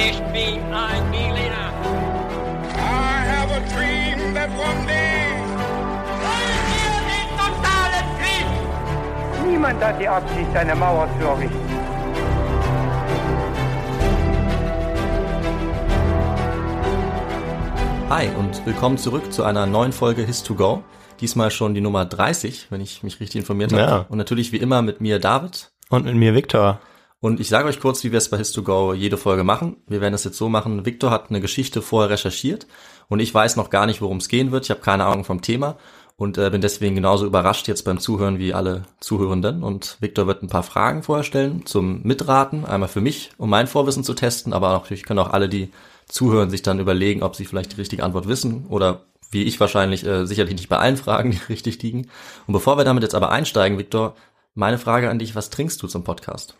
Ich bin ein Berliner. I have a dream that one day. Wollen wir den totalen Krieg? Niemand hat die Absicht, eine Mauer zu errichten. Hi und willkommen zurück zu einer neuen Folge His2Go. Diesmal schon die Nummer 30, wenn ich mich richtig informiert habe. Ja. Und natürlich wie immer mit mir David. Und mit mir Viktor. Und ich sage euch kurz, wie wir es bei His2Go jede Folge machen. Wir werden es jetzt so machen, Victor hat eine Geschichte vorher recherchiert und ich weiß noch gar nicht, worum es gehen wird. Ich habe keine Ahnung vom Thema und äh, bin deswegen genauso überrascht jetzt beim Zuhören wie alle Zuhörenden. Und Victor wird ein paar Fragen vorher zum Mitraten, einmal für mich, um mein Vorwissen zu testen, aber natürlich können auch alle, die zuhören, sich dann überlegen, ob sie vielleicht die richtige Antwort wissen oder wie ich wahrscheinlich äh, sicherlich nicht bei allen Fragen, die richtig liegen. Und bevor wir damit jetzt aber einsteigen, Victor, meine Frage an dich, was trinkst du zum Podcast?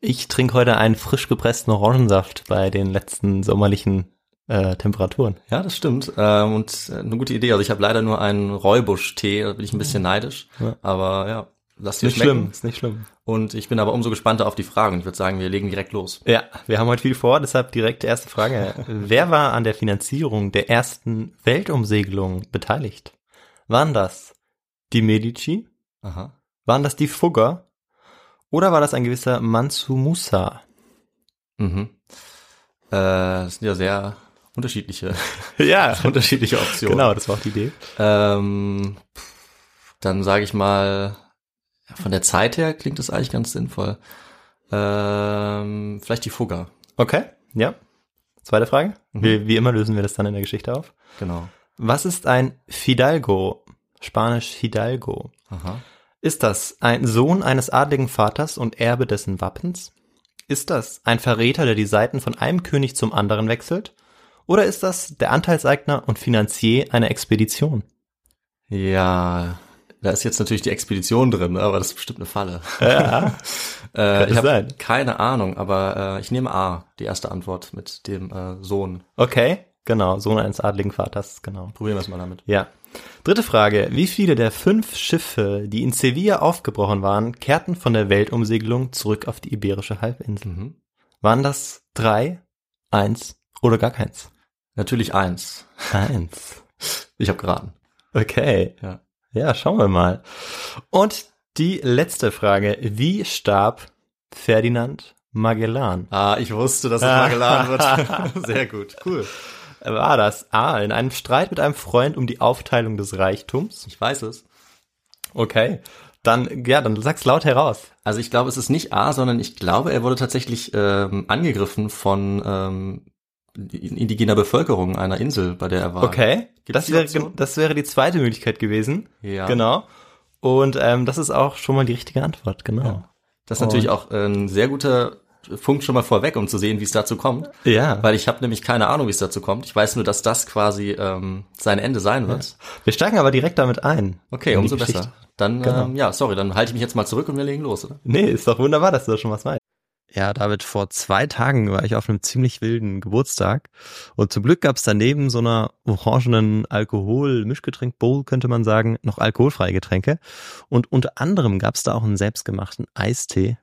Ich trinke heute einen frisch gepressten Orangensaft bei den letzten sommerlichen äh, Temperaturen. Ja, das stimmt. Ähm, und äh, eine gute Idee. Also ich habe leider nur einen Räubusch-Tee, da bin ich ein bisschen neidisch. Ja. Aber ja, lass dir nicht schmecken. schlimm, ist nicht schlimm. Und ich bin aber umso gespannter auf die Fragen. Ich würde sagen, wir legen direkt los. Ja, wir haben heute viel vor, deshalb direkt die erste Frage. Wer war an der Finanzierung der ersten Weltumsegelung beteiligt? Waren das die Medici? Aha. Waren das die Fugger? Oder war das ein gewisser Mansu Musa? Mhm. Äh, das sind ja sehr unterschiedliche, Ja, unterschiedliche Optionen. genau, das war auch die Idee. Ähm, dann sage ich mal, von der Zeit her klingt das eigentlich ganz sinnvoll. Ähm, vielleicht die Fugger. Okay, ja. Zweite Frage. Mhm. Wie, wie immer lösen wir das dann in der Geschichte auf. Genau. Was ist ein Fidalgo? Spanisch Hidalgo. Aha. Ist das ein Sohn eines adligen Vaters und Erbe dessen Wappens? Ist das ein Verräter, der die Seiten von einem König zum anderen wechselt? Oder ist das der Anteilseigner und Finanzier einer Expedition? Ja, da ist jetzt natürlich die Expedition drin, aber das ist bestimmt eine Falle. Ja. äh, ich habe sein. keine Ahnung, aber äh, ich nehme A, die erste Antwort mit dem äh, Sohn. Okay, genau, Sohn eines adligen Vaters, genau. Probieren wir es mal damit. Ja. Dritte Frage. Wie viele der fünf Schiffe, die in Sevilla aufgebrochen waren, kehrten von der Weltumsegelung zurück auf die Iberische Halbinsel? Mhm. Waren das drei, eins oder gar keins? Natürlich eins. Eins. Ich habe geraten. Okay. Ja. Ja, schauen wir mal. Und die letzte Frage. Wie starb Ferdinand Magellan? Ah, ich wusste, dass es Magellan wird. Sehr gut. Cool. War das A. in einem Streit mit einem Freund um die Aufteilung des Reichtums? Ich weiß es. Okay. Dann, ja, dann sag's laut heraus. Also ich glaube, es ist nicht A, sondern ich glaube, er wurde tatsächlich ähm, angegriffen von ähm, indigener Bevölkerung einer Insel, bei der er war. Okay. Gibt's Das wäre, das wäre die zweite Möglichkeit gewesen. Ja. Genau. Und ähm, das ist auch schon mal die richtige Antwort, genau. Das ist natürlich auch äh, ein sehr guter Punkt schon mal vorweg, um zu sehen, wie es dazu kommt. Ja. Weil ich habe nämlich keine Ahnung, wie es dazu kommt. Ich weiß nur, dass das quasi ähm, sein Ende sein wird. Wir steigen aber direkt damit ein. Okay, umso besser. Dann, Genau. ähm, ja, sorry, dann halte ich mich jetzt mal zurück und wir legen los, oder? Nee, ist doch wunderbar, dass du da schon was weißt. Ja, David, vor zwei Tagen war ich auf einem ziemlich wilden Geburtstag und zum Glück gab es daneben so einer orangenen Alkohol-Mischgetränk-Bowl, könnte man sagen, noch alkoholfreie Getränke. Und unter anderem gab es da auch einen selbstgemachten Eistee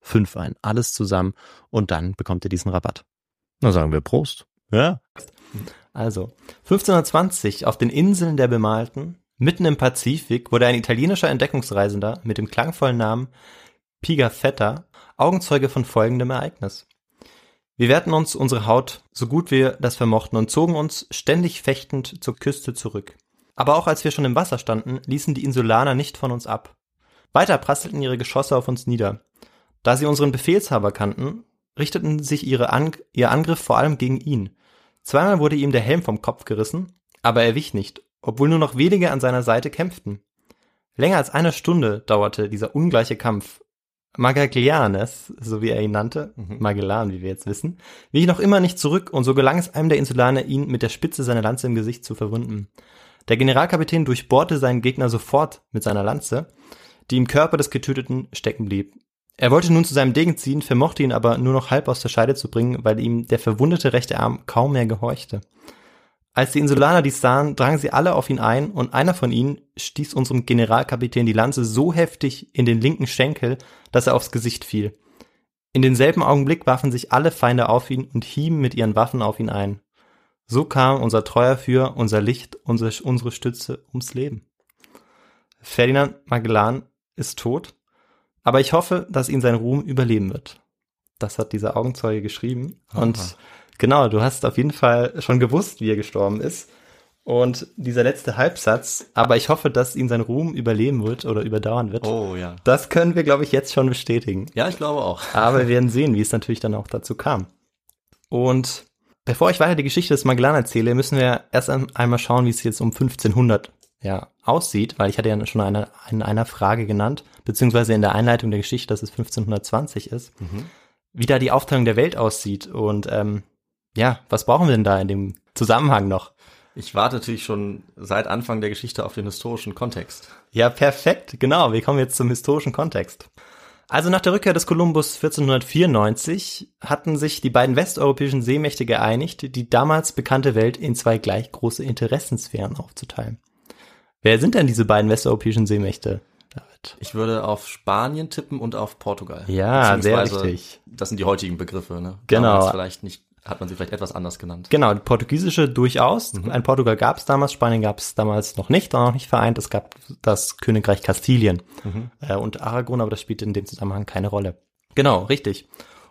5 ein. Alles zusammen und dann bekommt ihr diesen Rabatt. Na sagen wir Prost. Ja. Also, 1520 auf den Inseln der Bemalten, mitten im Pazifik, wurde ein italienischer Entdeckungsreisender mit dem klangvollen Namen Pigafetta Augenzeuge von folgendem Ereignis. Wir wehrten uns unsere Haut so gut wir das vermochten und zogen uns ständig fechtend zur Küste zurück. Aber auch als wir schon im Wasser standen, ließen die Insulaner nicht von uns ab. Weiter prasselten ihre Geschosse auf uns nieder. Da sie unseren Befehlshaber kannten, richteten sich ihre An ihr Angriff vor allem gegen ihn. Zweimal wurde ihm der Helm vom Kopf gerissen, aber er wich nicht, obwohl nur noch wenige an seiner Seite kämpften. Länger als eine Stunde dauerte dieser ungleiche Kampf. Magaglianes, so wie er ihn nannte, mhm. Magellan, wie wir jetzt wissen, wich noch immer nicht zurück und so gelang es einem der Insulaner, ihn mit der Spitze seiner Lanze im Gesicht zu verwunden. Der Generalkapitän durchbohrte seinen Gegner sofort mit seiner Lanze, die im Körper des Getöteten stecken blieb. Er wollte nun zu seinem Degen ziehen, vermochte ihn aber nur noch halb aus der Scheide zu bringen, weil ihm der verwundete rechte Arm kaum mehr gehorchte. Als die Insulaner dies sahen, drangen sie alle auf ihn ein und einer von ihnen stieß unserem Generalkapitän die Lanze so heftig in den linken Schenkel, dass er aufs Gesicht fiel. In denselben Augenblick warfen sich alle Feinde auf ihn und hieben mit ihren Waffen auf ihn ein. So kam unser treuer Führer, unser Licht, unsere, unsere Stütze ums Leben. Ferdinand Magellan ist tot aber ich hoffe, dass ihn sein Ruhm überleben wird. Das hat dieser Augenzeuge geschrieben. Aha. Und genau, du hast auf jeden Fall schon gewusst, wie er gestorben ist. Und dieser letzte Halbsatz, aber ich hoffe, dass ihn sein Ruhm überleben wird oder überdauern wird. Oh ja. Das können wir, glaube ich, jetzt schon bestätigen. Ja, ich glaube auch. Aber wir werden sehen, wie es natürlich dann auch dazu kam. Und bevor ich weiter die Geschichte des Magellan erzähle, müssen wir erst einmal schauen, wie es jetzt um 1500 ja, aussieht, weil ich hatte ja schon eine, in einer Frage genannt, beziehungsweise in der Einleitung der Geschichte, dass es 1520 ist, mhm. wie da die Aufteilung der Welt aussieht und ähm, ja, was brauchen wir denn da in dem Zusammenhang noch? Ich warte natürlich schon seit Anfang der Geschichte auf den historischen Kontext. Ja, perfekt, genau. Wir kommen jetzt zum historischen Kontext. Also nach der Rückkehr des Kolumbus 1494 hatten sich die beiden westeuropäischen Seemächte geeinigt, die damals bekannte Welt in zwei gleich große Interessensphären aufzuteilen. Wer sind denn diese beiden westeuropäischen Seemächte? David? Ich würde auf Spanien tippen und auf Portugal. Ja, sehr richtig. Das sind die heutigen Begriffe, ne? Genau. Damals vielleicht nicht, hat man sie vielleicht etwas anders genannt. Genau, die portugiesische durchaus. Mhm. Ein Portugal gab es damals, Spanien gab es damals noch nicht, auch noch nicht vereint. Es gab das Königreich Kastilien mhm. äh, und Aragon, aber das spielt in dem Zusammenhang keine Rolle. Genau, richtig.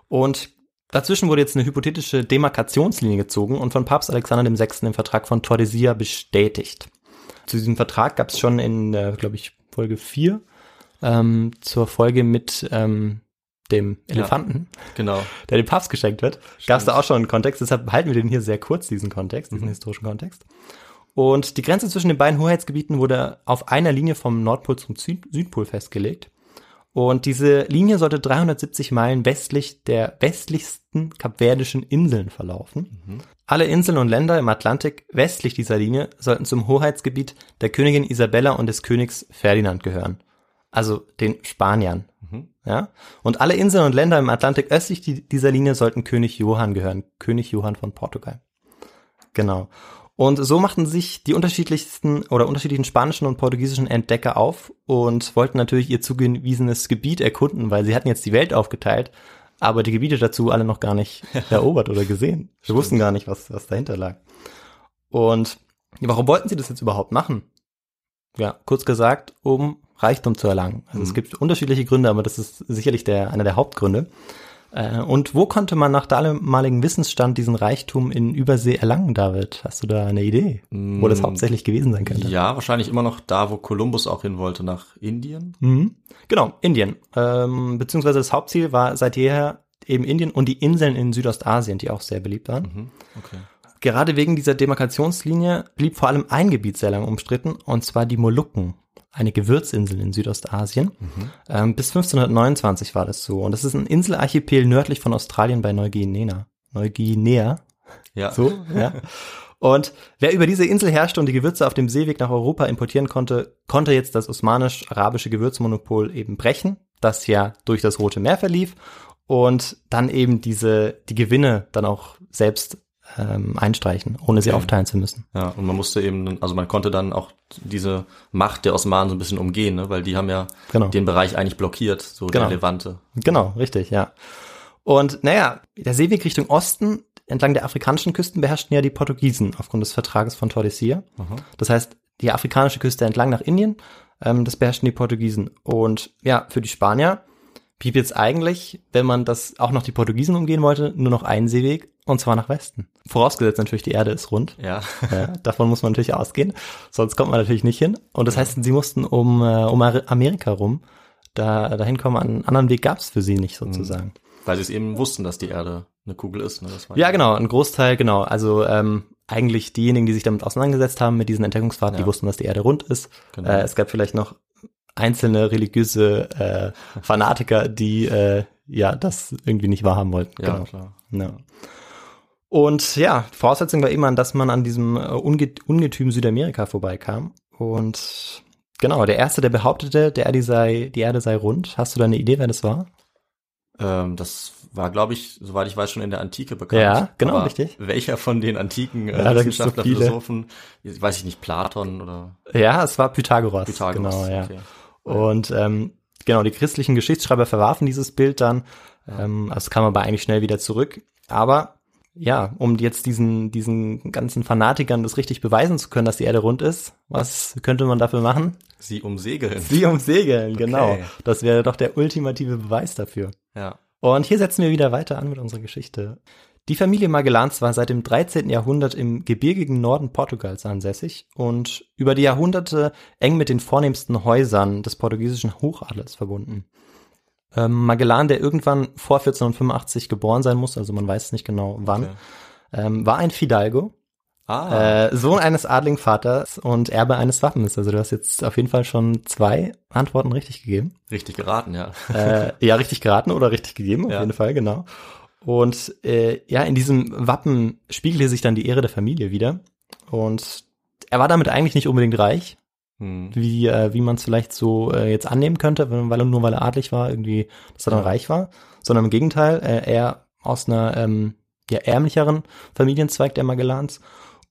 Und Dazwischen wurde jetzt eine hypothetische Demarkationslinie gezogen und von Papst Alexander VI. im Vertrag von Tordesillas bestätigt zu diesem Vertrag gab es schon in, äh, glaube ich, Folge 4 ähm, zur Folge mit ähm, dem Elefanten, ja, genau. der dem Papst geschenkt wird. Gab es da auch schon einen Kontext, deshalb halten wir den hier sehr kurz, diesen Kontext, diesen mhm. historischen Kontext. Und die Grenze zwischen den beiden Hoheitsgebieten wurde auf einer Linie vom Nordpol zum Süd Südpol festgelegt. Und diese Linie sollte 370 Meilen westlich der westlichsten kapverdischen Inseln verlaufen. Alle Inseln und Länder im Atlantik westlich dieser Linie sollten zum Hoheitsgebiet der Königin Isabella und des Königs Ferdinand gehören. Also den Spaniern. Ja? Und alle Inseln und Länder im Atlantik östlich die- dieser Linie sollten König Johann gehören. König Johann von Portugal. Genau. Und so machten sich die unterschiedlichsten oder unterschiedlichen spanischen und portugiesischen Entdecker auf und wollten natürlich ihr zugewiesenes Gebiet erkunden, weil sie hatten jetzt die Welt aufgeteilt, aber die Gebiete dazu alle noch gar nicht erobert oder gesehen. Sie wussten gar nicht, was, was dahinter lag. Und warum wollten sie das jetzt überhaupt machen? Ja, kurz gesagt, um Reichtum zu erlangen. Also es gibt unterschiedliche Gründe, aber das ist sicherlich der, einer der Hauptgründe. Äh, Und wo konnte man nach damaligem Wissensstand diesen Reichtum in Übersee erlangen, David? Hast du da eine Idee, wo das hauptsächlich gewesen sein könnte? Ja, wahrscheinlich immer noch da, wo Kolumbus auch hin wollte, nach Indien. Mhm. Genau, Indien. Ähm, beziehungsweise das Hauptziel war seit jeher eben Indien und die Inseln in Südostasien, die auch sehr beliebt waren. Mhm. Okay. Gerade wegen dieser Demarkationslinie blieb vor allem ein Gebiet sehr lange umstritten, und zwar die Molukken, eine Gewürzinsel in Südostasien. Ähm, bis 1529 war das so. Und das ist ein Inselarchipel nördlich von Australien bei Neuguinea. Neuguinea, Ja. so, ja. Und wer über diese Insel herrschte und die Gewürze auf dem Seeweg nach Europa importieren konnte, konnte jetzt das osmanisch-arabische Gewürzmonopol eben brechen, das ja durch das Rote Meer verlief und dann eben diese, die Gewinne dann auch selbst ähm, einstreichen, ohne sie Okay. aufteilen zu müssen. Ja, und man musste eben, also man konnte dann auch diese Macht der Osmanen so ein bisschen umgehen, ne? weil die haben ja Genau. den Bereich eigentlich blockiert, so Genau. der Levante. Genau, richtig, ja. Und naja, der Seeweg Richtung Osten entlang der afrikanischen Küsten beherrschten ja die Portugiesen aufgrund des Vertrages von Tordesillas. Das heißt, die afrikanische Küste entlang nach Indien, ähm, das beherrschten die Portugiesen. Und ja, für die Spanier blieb jetzt eigentlich, wenn man das auch noch die Portugiesen umgehen wollte, nur noch ein Seeweg, und zwar nach Westen. Vorausgesetzt natürlich, die Erde ist rund. Ja. Ja, davon muss man natürlich ausgehen, sonst kommt man natürlich nicht hin. Und das heißt, sie mussten um, äh, um Amerika rum da dahin kommen. Einen anderen Weg gab's für sie nicht sozusagen. Weil sie es eben wussten, dass die Erde eine Kugel ist. Ne? Das war Ja, genau, ein Großteil, genau. Also ähm, eigentlich diejenigen, die sich damit auseinandergesetzt haben, mit diesen Entdeckungsfahrten, die Ja. wussten, dass die Erde rund ist. Genau. Äh, es gab vielleicht noch einzelne religiöse äh, Fanatiker, die äh, ja das irgendwie nicht wahrhaben wollten. Ja, genau. klar. Ja. Und ja, Voraussetzung war immer, dass man an diesem äh, Unge Ungetüm Südamerika vorbeikam. Und genau, der erste, der behauptete, der Erde sei, die Erde sei rund. Hast du da eine Idee, wer das war? Ähm, das war, glaube ich, soweit ich weiß, schon in der Antike bekannt. Ja, genau, Aber richtig. Welcher von den antiken äh, Ja, so Wissenschaftler, viele. Philosophen, weiß ich nicht, Platon oder Ja, es war Pythagoras. Pythagoras? Genau, ja. Okay. Und ähm, genau, die christlichen Geschichtsschreiber verwarfen dieses Bild dann. Ähm, also kam aber eigentlich schnell wieder zurück. Aber ja, um jetzt diesen, diesen ganzen Fanatikern das richtig beweisen zu können, dass die Erde rund ist, was könnte man dafür machen? Sie umsegeln. Sie umsegeln, genau. Okay. Das wäre doch der ultimative Beweis dafür. Ja. Und hier setzen wir wieder weiter an mit unserer Geschichte. Die Familie Magellans war seit dem 13. Jahrhundert im gebirgigen Norden Portugals ansässig und über die Jahrhunderte eng mit den vornehmsten Häusern des portugiesischen Hochadels verbunden. Ähm, Magellan, der irgendwann vor 1485 geboren sein muss, also man weiß nicht genau wann, Okay. ähm, war ein Fidalgo, Ah, äh, Sohn eines Adlingvaters und Erbe eines Wappens. Also du hast jetzt auf jeden Fall schon zwei Antworten richtig gegeben. richtig geraten, ja. Äh, ja, richtig geraten oder richtig gegeben, auf Ja. jeden Fall, genau. Und äh, ja, in diesem Wappen spiegelte sich dann die Ehre der Familie wieder. Und er war damit eigentlich nicht unbedingt reich, Hm. wie, äh, wie man es vielleicht so äh, jetzt annehmen könnte, weil er nur weil er adlig war, irgendwie, dass er dann Ja. reich war, sondern im Gegenteil, äh, er aus einer ähm, ja, ärmlicheren Familienzweig der Magellans.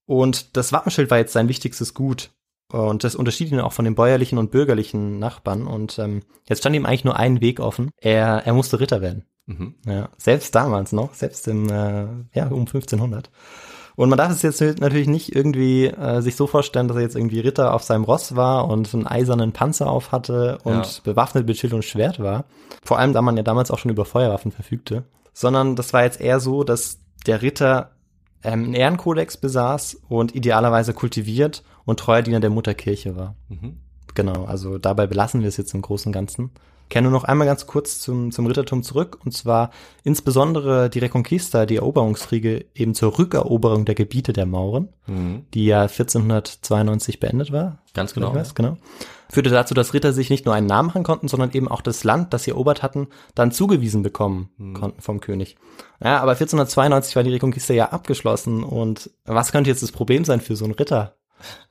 Und das Wappenschild war jetzt sein wichtigstes Gut. Und das unterschied ihn auch von den bäuerlichen und bürgerlichen Nachbarn. Und ähm, jetzt stand ihm eigentlich nur ein Weg offen. Er, er musste Ritter werden. Mhm. Ja, selbst damals noch, selbst im, äh, ja, um 1500. Und man darf es jetzt natürlich nicht irgendwie äh, sich so vorstellen, dass er jetzt irgendwie Ritter auf seinem Ross war und einen eisernen Panzer auf hatte und Ja. bewaffnet mit Schild und Schwert war. Vor allem, da man ja damals auch schon über Feuerwaffen verfügte. Sondern das war jetzt eher so, dass der Ritter ähm, einen Ehrenkodex besaß und idealerweise kultiviert und treuer Diener der Mutterkirche war. Mhm. Genau, also dabei belassen wir es jetzt im Großen und Ganzen. Kehre nur noch einmal ganz kurz zum, zum Rittertum zurück, und zwar insbesondere die Reconquista, die Eroberungskriege eben zur Rückeroberung der Gebiete der Mauren, Mhm. die ja 1492 beendet war. Ganz genau. Was, genau. Führte dazu, dass Ritter sich nicht nur einen Namen machen konnten, sondern eben auch das Land, das sie erobert hatten, dann zugewiesen bekommen konnten vom König. Ja, aber 1492 war die Reconquista ja abgeschlossen und was könnte jetzt das Problem sein für so einen Ritter?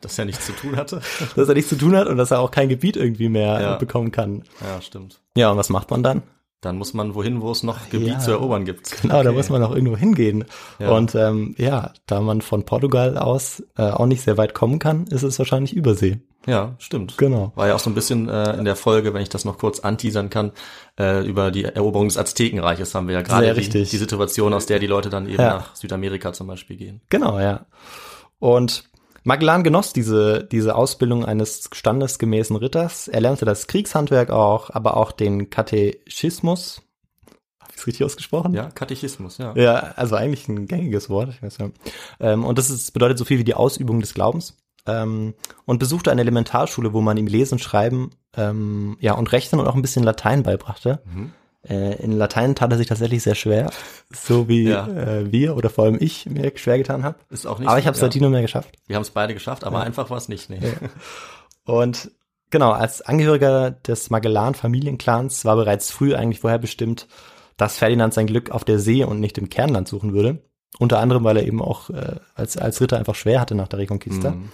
Das ja nichts zu tun hatte. Dass er nichts zu tun hat und dass er auch kein Gebiet irgendwie mehr Ja. bekommen kann. ja, stimmt. Ja, und was macht man dann? Dann muss man wohin, wo es noch Gebiet Ja. zu erobern gibt. Genau, da Okay. muss man auch irgendwo hingehen. Ja. Und ähm, ja, da man von Portugal aus äh, auch nicht sehr weit kommen kann, ist es wahrscheinlich Übersee. Ja, stimmt. Genau. War ja auch so ein bisschen äh, in der Folge, wenn ich das noch kurz anteasern kann, äh, über die Eroberung des Aztekenreiches haben wir ja gerade die, die Situation, aus der die Leute dann eben Ja. nach Südamerika zum Beispiel gehen. Genau, ja. Und Magellan genoss diese, diese Ausbildung eines standesgemäßen Ritters. Er lernte das Kriegshandwerk auch, aber auch den Katechismus. Habe ich es richtig ausgesprochen? Ja, Katechismus, ja. Ja, also eigentlich ein gängiges Wort. Ich weiß ja. ähm, und das ist, bedeutet so viel wie die Ausübung des Glaubens. Ähm, und besuchte eine Elementarschule, wo man ihm Lesen, Schreiben, ähm, ja und Rechnen und auch ein bisschen Latein beibrachte. Mhm. Äh, in Latein tat er sich tatsächlich sehr schwer, so wie Ja. äh, wir oder vor allem ich mir schwer getan habe. Ist auch nicht Aber ich habe es ja. seitdem nur mehr geschafft. Wir haben es beide geschafft, aber einfach war es nicht. Nee. Und genau, als Angehöriger des Magellan-Familienclans war bereits früh eigentlich vorher bestimmt, dass Ferdinand sein Glück auf der See und nicht im Kernland suchen würde. Unter anderem, weil er eben auch äh, als, als Ritter einfach schwer hatte nach der Reconquista. Mhm.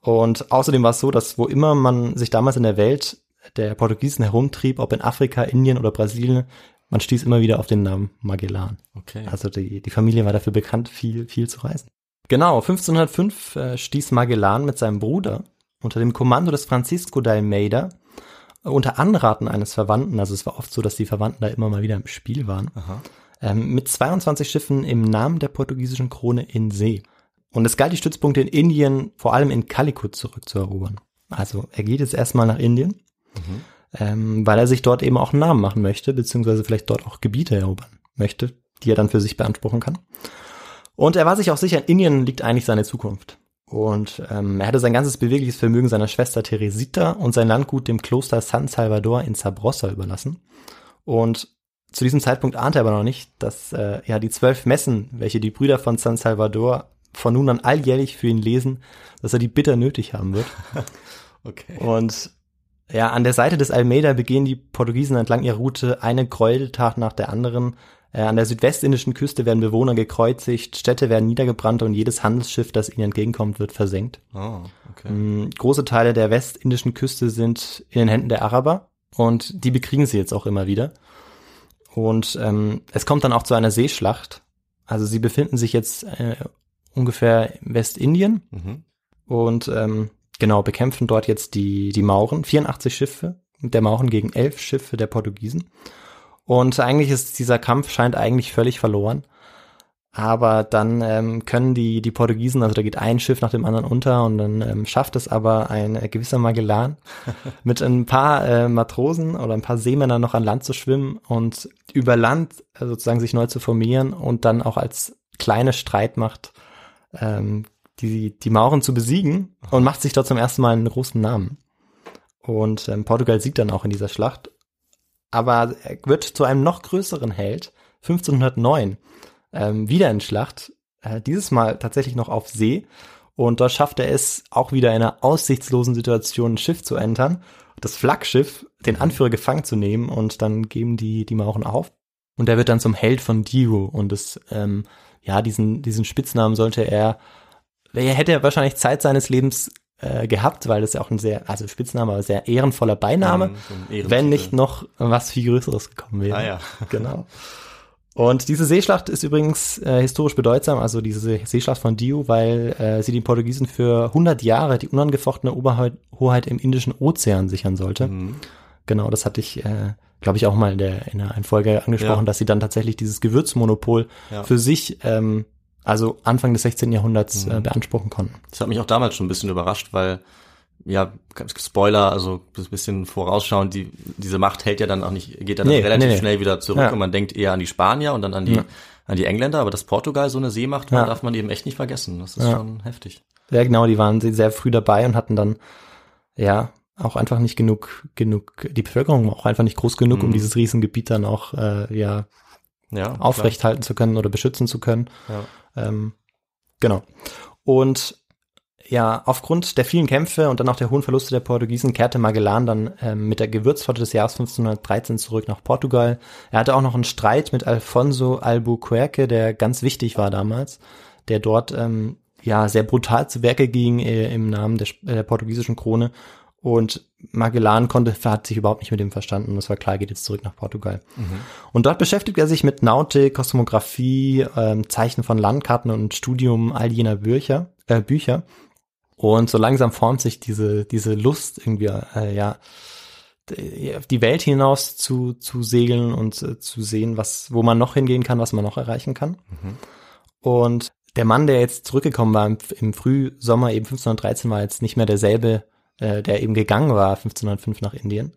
Und außerdem war es so, dass wo immer man sich damals in der Welt der Portugiesen herumtrieb, ob in Afrika, Indien oder Brasilien, man stieß immer wieder auf den Namen Magellan. Okay. Also die, die Familie war dafür bekannt, viel, viel zu reisen. Genau, 1505 äh, stieß Magellan mit seinem Bruder unter dem Kommando des Francisco de Almeida äh, unter Anraten eines Verwandten, also es war oft so, dass die Verwandten da immer mal wieder im Spiel waren, ähm, mit 22 Schiffen im Namen der portugiesischen Krone in See. Und es galt, die Stützpunkte in Indien, vor allem in Calicut, zurückzuerobern. Also er geht jetzt erstmal nach Indien, ähm, weil er sich dort eben auch einen Namen machen möchte, beziehungsweise vielleicht dort auch Gebiete erobern möchte, die er dann für sich beanspruchen kann. Und er war sich auch sicher, in Indien liegt eigentlich seine Zukunft. Und ähm, er hatte sein ganzes bewegliches Vermögen seiner Schwester Teresita und sein Landgut dem Kloster San Salvador in Sabrosa überlassen. Und zu diesem Zeitpunkt ahnte er aber noch nicht, dass äh, ja die zwölf Messen, welche die Brüder von San Salvador von nun an alljährlich für ihn lesen, dass er die bitter nötig haben wird. Okay. Und ja, an der Seite des Almeida begehen die Portugiesen entlang ihrer Route eine Gräueltat nach der anderen. Äh, an der südwestindischen Küste werden Bewohner gekreuzigt, Städte werden niedergebrannt und jedes Handelsschiff, das ihnen entgegenkommt, wird versenkt. Oh, okay. Mm, Große Teile der westindischen Küste sind in den Händen der Araber und die bekriegen sie jetzt auch immer wieder. Und ähm, es kommt dann auch zu einer Seeschlacht. Also sie befinden sich jetzt äh, ungefähr in Westindien Mhm. und ähm, genau bekämpfen dort jetzt die die Mauren, 84 Schiffe der Mauren gegen elf Schiffe der Portugiesen. Und eigentlich ist dieser Kampf scheint eigentlich völlig verloren. Aber dann ähm, können die die Portugiesen, also da geht ein Schiff nach dem anderen unter und dann ähm, schafft es aber ein äh, gewisser Magellan mit ein paar äh, Matrosen oder ein paar Seemännern noch an Land zu schwimmen und über Land äh, sozusagen sich neu zu formieren und dann auch als kleine Streitmacht ähm, die, die Mauren zu besiegen und macht sich dort zum ersten Mal einen großen Namen. Und ähm, Portugal siegt dann auch in dieser Schlacht. Aber er wird zu einem noch größeren Held, 1509, ähm, wieder in Schlacht, äh, dieses Mal tatsächlich noch auf See. Und dort schafft er es auch wieder in einer aussichtslosen Situation ein Schiff zu entern, das Flaggschiff, den Anführer gefangen zu nehmen und dann geben die, die Mauren auf. Und er wird dann zum Held von Dio und das, ähm, ja, diesen, diesen Spitznamen sollte er, er hätte wahrscheinlich Zeit seines Lebens äh, gehabt, weil das ja auch ein sehr, also Spitzname, aber sehr ehrenvoller Beiname, Mhm, so wenn nicht noch was viel Größeres gekommen wäre. Ah ja. Genau. Und diese Seeschlacht ist übrigens äh, historisch bedeutsam, also diese Seeschlacht von Dio, weil äh, sie den Portugiesen für 100 Jahre die unangefochtene Oberhoheit im Indischen Ozean sichern sollte. Mhm. Genau, das hatte ich, äh, glaube ich, auch mal in der in einer Folge angesprochen, Ja. dass sie dann tatsächlich dieses Gewürzmonopol Ja. für sich, ähm, also Anfang des 16. Jahrhunderts Mhm. äh, beanspruchen konnten. Das hat mich auch damals schon ein bisschen überrascht, weil, ja, Spoiler, also ein bisschen vorausschauend, die, diese Macht hält ja dann auch nicht, geht ja dann Nee, relativ nee, nee. schnell wieder zurück Ja. und man denkt eher an die Spanier und dann an die, Ja. an die Engländer, aber dass Portugal so eine Seemacht war, Ja. darf man eben echt nicht vergessen. Das ist schon heftig. Ja, genau, die waren sehr früh dabei und hatten dann, ja, auch einfach nicht genug, genug, die Bevölkerung war auch einfach nicht groß genug, um Mhm. dieses Riesengebiet dann auch äh, ja Ja. aufrecht halten zu können oder beschützen zu können. Ja. Ähm, genau. Und ja, aufgrund der vielen Kämpfe und dann auch der hohen Verluste der Portugiesen kehrte Magellan dann ähm, mit der Gewürzflotte des Jahres 1513 zurück nach Portugal. Er hatte auch noch einen Streit mit Alfonso Albuquerque, der ganz wichtig war damals, der dort ähm, ja sehr brutal zu Werke ging äh, im Namen der, äh, der portugiesischen Krone. Und Magellan konnte, hat sich überhaupt nicht mit dem verstanden. Es war klar, geht jetzt zurück nach Portugal. Und dort beschäftigt er sich mit Nautik, Kosmographie, ähm, Zeichen von Landkarten und Studium all jener Bücher. Äh, Bücher. Und so langsam formt sich diese, diese Lust irgendwie, äh, ja, die Welt hinaus zu, zu segeln und äh, zu sehen, was, wo man noch hingehen kann, was man noch erreichen kann. Und der Mann, der jetzt zurückgekommen war im, im Frühsommer eben 1513, war jetzt nicht mehr derselbe, äh, der eben gegangen war 1505 nach Indien.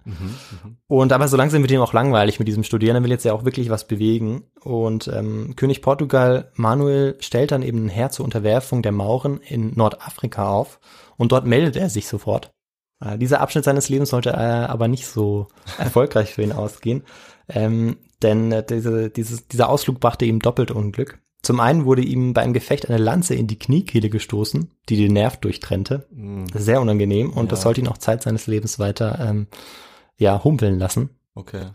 Und aber so langsam wird ihm auch langweilig mit diesem Studieren. Er will jetzt ja auch wirklich was bewegen. Und ähm, König Portugal Manuel stellt dann eben ein Heer zur Unterwerfung der Mauren in Nordafrika auf. Und dort meldet er sich sofort. Äh, dieser Abschnitt seines Lebens sollte äh, aber nicht so erfolgreich für ihn ausgehen. Ähm, denn äh, diese, dieses, dieser Ausflug brachte ihm doppelt Unglück. Zum einen wurde ihm bei einem Gefecht eine Lanze in die Kniekehle gestoßen, die den Nerv durchtrennte. Mhm. Sehr unangenehm und Ja. das sollte ihn auch Zeit seines Lebens weiter ähm, ja, humpeln lassen. Okay.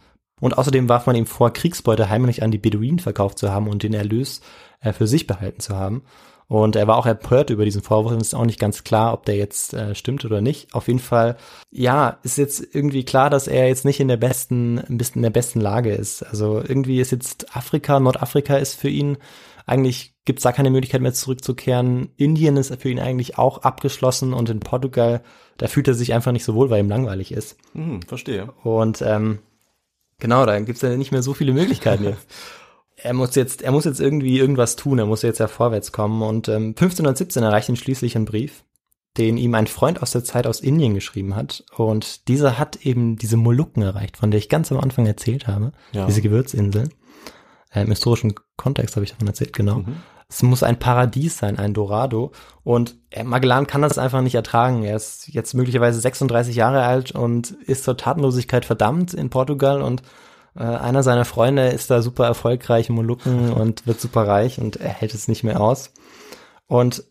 Und außerdem warf man ihm vor, Kriegsbeute heimlich an die Beduinen verkauft zu haben und den Erlös äh, für sich behalten zu haben. Und er war auch empört über diesen Vorwurf. Es ist auch nicht ganz klar, ob der jetzt äh, stimmt oder nicht. Auf jeden Fall, ja, ist jetzt irgendwie klar, dass er jetzt nicht in der besten, ein bisschen in der besten Lage ist. Also irgendwie ist jetzt Afrika, Nordafrika ist für ihn eigentlich gibt's da keine Möglichkeit mehr zurückzukehren. Indien ist für ihn eigentlich auch abgeschlossen und in Portugal, da fühlt er sich einfach nicht so wohl, weil ihm langweilig ist. Mhm, verstehe. Und ähm, genau, da gibt's ja nicht mehr so viele Möglichkeiten jetzt. er muss jetzt, er muss jetzt irgendwie irgendwas tun, er muss jetzt ja vorwärts kommen. Und ähm, 1517 erreicht ihn schließlich ein Brief, den ihm ein Freund aus der Zeit aus Indien geschrieben hat. Und dieser hat eben diese Molukken erreicht, von der ich ganz am Anfang erzählt habe, Ja. diese Gewürzinseln. Äh, Im historischen Kontext habe ich davon erzählt, genau. Mhm. Es muss ein Paradies sein, ein Dorado. Und äh, Magellan kann das einfach nicht ertragen. Er ist jetzt möglicherweise 36 Jahre alt und ist zur Tatenlosigkeit verdammt in Portugal. Und äh, einer seiner Freunde ist da super erfolgreich, Molukken und wird super reich und er hält es nicht mehr aus. Und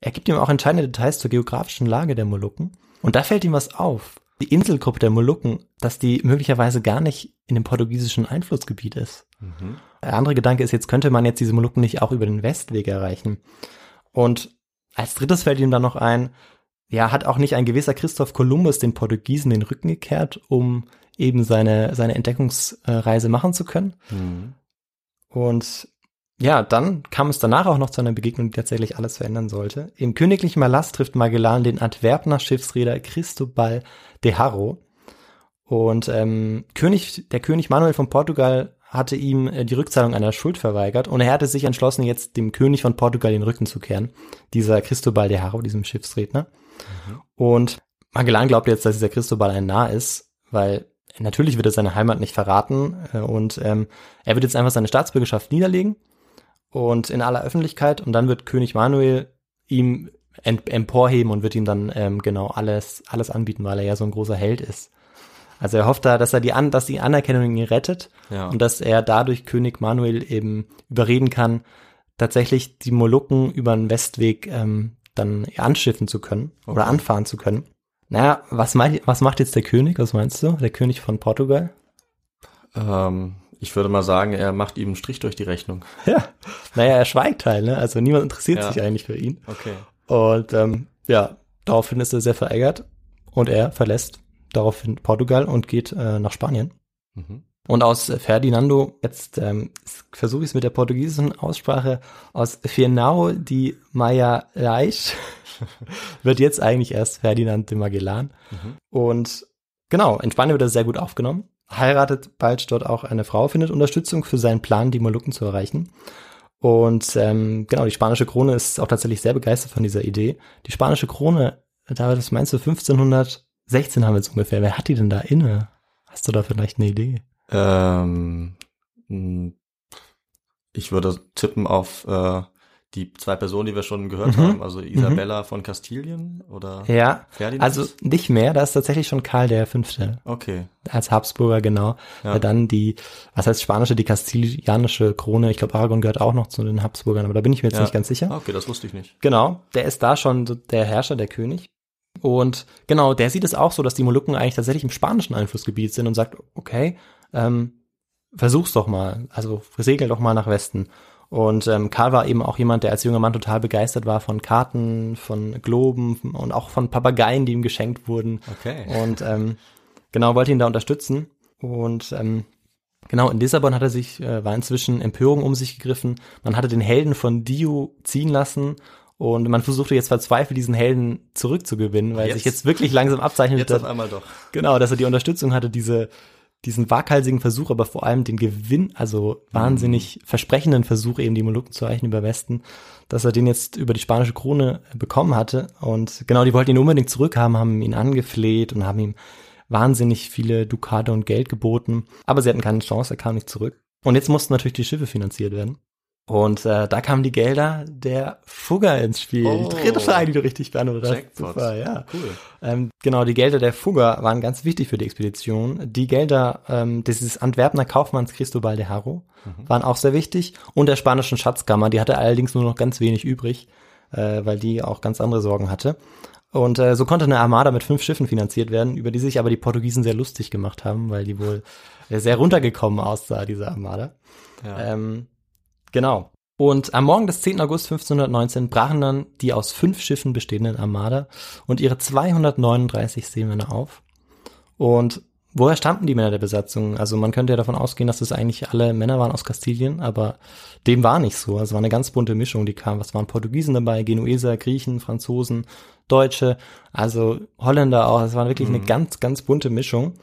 er gibt ihm auch entscheidende Details zur geografischen Lage der Molukken. Und da fällt ihm was auf. Die Inselgruppe der Molukken, dass die möglicherweise gar nicht in dem portugiesischen Einflussgebiet ist. Mhm. Der andere Gedanke ist, jetzt könnte man jetzt diese Molukken nicht auch über den Westweg erreichen. Und als drittes fällt ihm dann noch ein, ja, hat auch nicht ein gewisser Christoph Kolumbus den Portugiesen den Rücken gekehrt, um eben seine, seine Entdeckungsreise machen zu können. Mhm. Und ja, dann kam es danach auch noch zu einer Begegnung, die tatsächlich alles verändern sollte. Im königlichen Malast trifft Magellan den Antwerpner Schiffsreeder Cristobal de Haro. Und ähm, König, der König Manuel von Portugal hatte ihm äh, die Rückzahlung einer Schuld verweigert und er hatte sich entschlossen, jetzt dem König von Portugal den Rücken zu kehren. Dieser Cristobal de Haro, diesem Schiffsredner. Und Magellan glaubt jetzt, dass dieser Cristobal ein Narr ist, weil natürlich wird er seine Heimat nicht verraten äh, und ähm, er wird jetzt einfach seine Staatsbürgerschaft niederlegen und in aller Öffentlichkeit und dann wird König Manuel ihm emporheben und wird ihm dann ähm, genau alles alles anbieten, weil er ja so ein großer Held ist. Also er hofft da, dass er die an, dass die Anerkennung ihn rettet Ja. und dass er dadurch König Manuel eben überreden kann, tatsächlich die Molukken über den Westweg ähm, dann anschiffen zu können oder Okay. anfahren zu können. Naja, was, meint, was macht jetzt der König? Was meinst du? Der König von Portugal? Ähm, ich würde mal sagen, er macht ihm einen Strich durch die Rechnung. Ja. Naja, er schweigt halt, ne? Also niemand interessiert Ja. sich eigentlich für ihn. Okay. Und ähm, ja, daraufhin ist er sehr verärgert und er verlässt daraufhin Portugal und geht äh, nach Spanien. Mhm. Und aus Ferdinando, jetzt ähm, versuche ich es mit der portugiesischen Aussprache, aus Fernão de Magalhães wird jetzt eigentlich erst Ferdinand de Magellan. Mhm. Und genau, in Spanien wird er sehr gut aufgenommen, heiratet bald dort auch eine Frau, findet Unterstützung für seinen Plan, die Molukken zu erreichen. Und ähm, genau, die spanische Krone ist auch tatsächlich sehr begeistert von dieser Idee. Die spanische Krone, da was meinst du, 1516 haben wir jetzt ungefähr. Wer hat die denn da inne? Hast du da vielleicht eine Idee? Ähm, mh, ich würde tippen auf äh, die zwei Personen, die wir schon gehört Mhm. haben, also Isabella von Kastilien oder Ja, Ferdinand? also nicht mehr, da ist tatsächlich schon Karl der Fünfte Okay. als Habsburger, genau. Ja. Dann die, was heißt spanische, die kastilianische Krone. Ich glaube, Aragon gehört auch noch zu den Habsburgern, aber da bin ich mir jetzt Ja. nicht ganz sicher. Okay, das wusste ich nicht. Genau, der ist da schon der Herrscher, der König. Und genau, der sieht es auch so, dass die Molukken eigentlich tatsächlich im spanischen Einflussgebiet sind und sagt, okay, ähm, versuch's doch mal, also segel doch mal nach Westen. Und ähm, Karl war eben auch jemand, der als junger Mann total begeistert war von Karten, von Globen und auch von Papageien, die ihm geschenkt wurden. Okay. Und ähm, genau, wollte ihn da unterstützen. Und ähm, genau, in Lissabon hat er sich, äh, war inzwischen Empörung um sich gegriffen. Man hatte den Helden von Dio ziehen lassen und man versuchte jetzt verzweifelt, diesen Helden zurückzugewinnen, weil Jetzt? sich jetzt wirklich langsam abzeichnete, Jetzt auf einmal doch. genau, dass er die Unterstützung hatte, diese diesen waghalsigen Versuch, aber vor allem den Gewinn, also wahnsinnig versprechenden Versuch, eben die Molukken zu erreichen über Westen, dass er den jetzt über die spanische Krone bekommen hatte. Und genau, die wollten ihn unbedingt zurückhaben, haben ihn angefleht und haben ihm wahnsinnig viele Dukate und Geld geboten. Aber sie hatten keine Chance, er kam nicht zurück. Und jetzt mussten natürlich die Schiffe finanziert werden. Und äh, da kamen die Gelder der Fugger ins Spiel. Oh. Die dritte Frage, die du richtig beantwortet hast. Super, ja. Cool. Ähm, genau, die Gelder der Fugger waren ganz wichtig für die Expedition. Die Gelder ähm, dieses Antwerpener Kaufmanns Cristobal de Haro waren auch sehr wichtig. Und der spanischen Schatzkammer, die hatte allerdings nur noch ganz wenig übrig, äh, weil die auch ganz andere Sorgen hatte. Und äh, so konnte eine Armada mit fünf Schiffen finanziert werden, über die sich aber die Portugiesen sehr lustig gemacht haben, weil die wohl sehr runtergekommen aussah, diese Armada. Ja. Ähm, genau. Und am Morgen des 10. August 1519 brachen dann die aus fünf Schiffen bestehenden Armada und ihre 239 Seemänner auf. Und woher stammten die Männer der Besatzung? Also man könnte ja davon ausgehen, dass das eigentlich alle Männer waren aus Kastilien, aber dem war nicht so. Also war eine ganz bunte Mischung, die kam. Was waren Portugiesen dabei, Genueser, Griechen, Franzosen, Deutsche, also Holländer auch. Es war wirklich eine ganz, ganz bunte Mischung.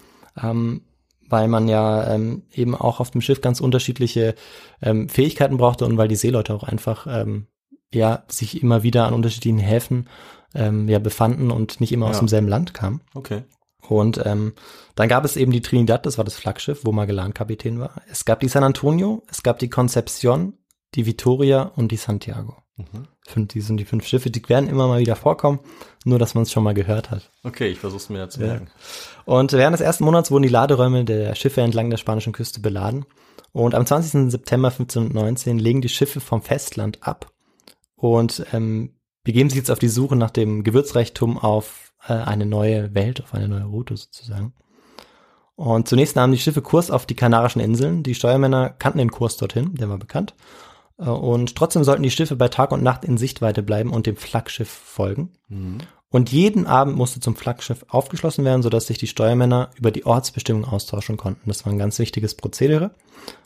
Ähm, weil man ja ähm, eben auch auf dem Schiff ganz unterschiedliche ähm, Fähigkeiten brauchte und weil die Seeleute auch einfach ähm, ja sich immer wieder an unterschiedlichen Häfen ähm, ja befanden und nicht immer aus Ja. demselben Land kamen. Okay. Und ähm, dann gab es eben die Trinidad, das war das Flaggschiff, wo Magellan Kapitän war. Es gab die San Antonio, es gab die Concepcion, die Victoria und die Santiago. Mhm. Fünf, die sind die fünf Schiffe, die werden immer mal wieder vorkommen, nur dass man es schon mal gehört hat. Okay, ich versuch's mir ja zu Ja. merken. Und während des ersten Monats wurden die Laderäume der Schiffe entlang der spanischen Küste beladen. Und am 20. September 1519 legen die Schiffe vom Festland ab und ähm, begeben sich jetzt auf die Suche nach dem Gewürzreichtum auf äh, eine neue Welt, auf eine neue Route sozusagen. Und zunächst nahmen die Schiffe Kurs auf die Kanarischen Inseln. Die Steuermänner kannten den Kurs dorthin, der war bekannt. Äh, Und trotzdem sollten die Schiffe bei Tag und Nacht in Sichtweite bleiben und dem Flaggschiff folgen. Mhm. Und jeden Abend musste zum Flaggschiff aufgeschlossen werden, sodass sich die Steuermänner über die Ortsbestimmung austauschen konnten. Das war ein ganz wichtiges Prozedere.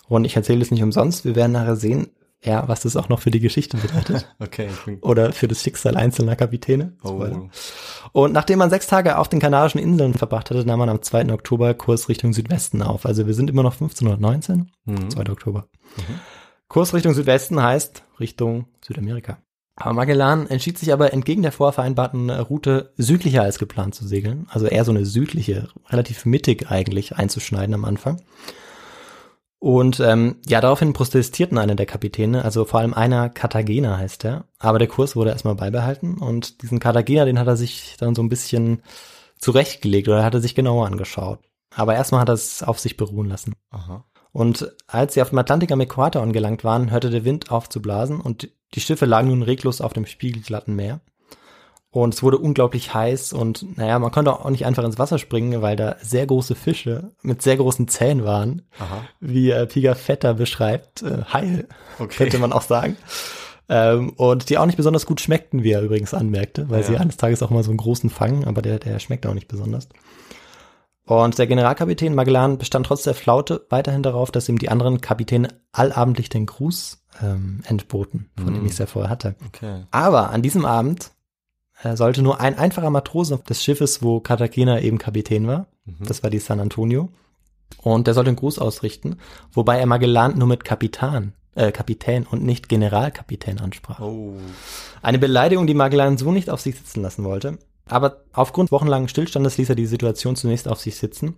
Und ich erzähle es nicht umsonst. Wir werden nachher sehen, ja, was das auch noch für die Geschichte bedeutet. Okay, Oder für das Schicksal einzelner Kapitäne. Oh, Und nachdem man sechs Tage auf den Kanarischen Inseln verbracht hatte, nahm man am 2. Oktober Kurs Richtung Südwesten auf. Also wir sind immer noch 1519, Mhm. 2. Oktober. Kurs Richtung Südwesten heißt Richtung Südamerika. Aber Magellan entschied sich aber entgegen der vorvereinbarten Route südlicher als geplant zu segeln. Also eher so eine südliche, relativ mittig eigentlich einzuschneiden am Anfang. Und ähm, ja, daraufhin protestierten eine der Kapitäne, also vor allem einer Cartagena heißt er. Aber der Kurs wurde erstmal beibehalten und diesen Cartagena, den hat er sich dann so ein bisschen zurechtgelegt oder hat er sich genauer angeschaut. Aber erstmal hat er es auf sich beruhen lassen. aha. Und als sie auf dem Atlantik am Äquator angelangt waren, hörte der Wind auf zu blasen und die Schiffe lagen nun reglos auf dem spiegelglatten Meer. Und es wurde unglaublich heiß und naja, man konnte auch nicht einfach ins Wasser springen, weil da sehr große Fische mit sehr großen Zähnen waren, Aha. wie äh, Pigafetta beschreibt, äh, Haie, Okay. könnte man auch sagen. Ähm, und die auch nicht besonders gut schmeckten, wie er übrigens anmerkte, weil Ja. sie eines Tages auch mal so einen großen fangen, aber der, der schmeckt auch nicht besonders. Und der Generalkapitän Magellan bestand trotz der Flaute weiterhin darauf, dass ihm die anderen Kapitäne allabendlich den Gruß ähm, entboten, von dem ich es ja vorher hatte. Okay. Aber an diesem Abend äh, sollte nur ein einfacher Matrose des Schiffes, wo Cartagena eben Kapitän war, Mhm. das war die San Antonio, und der sollte einen Gruß ausrichten, wobei er Magellan nur mit Kapitan, äh, Kapitän und nicht Generalkapitän ansprach. Oh. Eine Beleidigung, die Magellan so nicht auf sich sitzen lassen wollte. Aber aufgrund wochenlangen Stillstandes ließ er die Situation zunächst auf sich sitzen.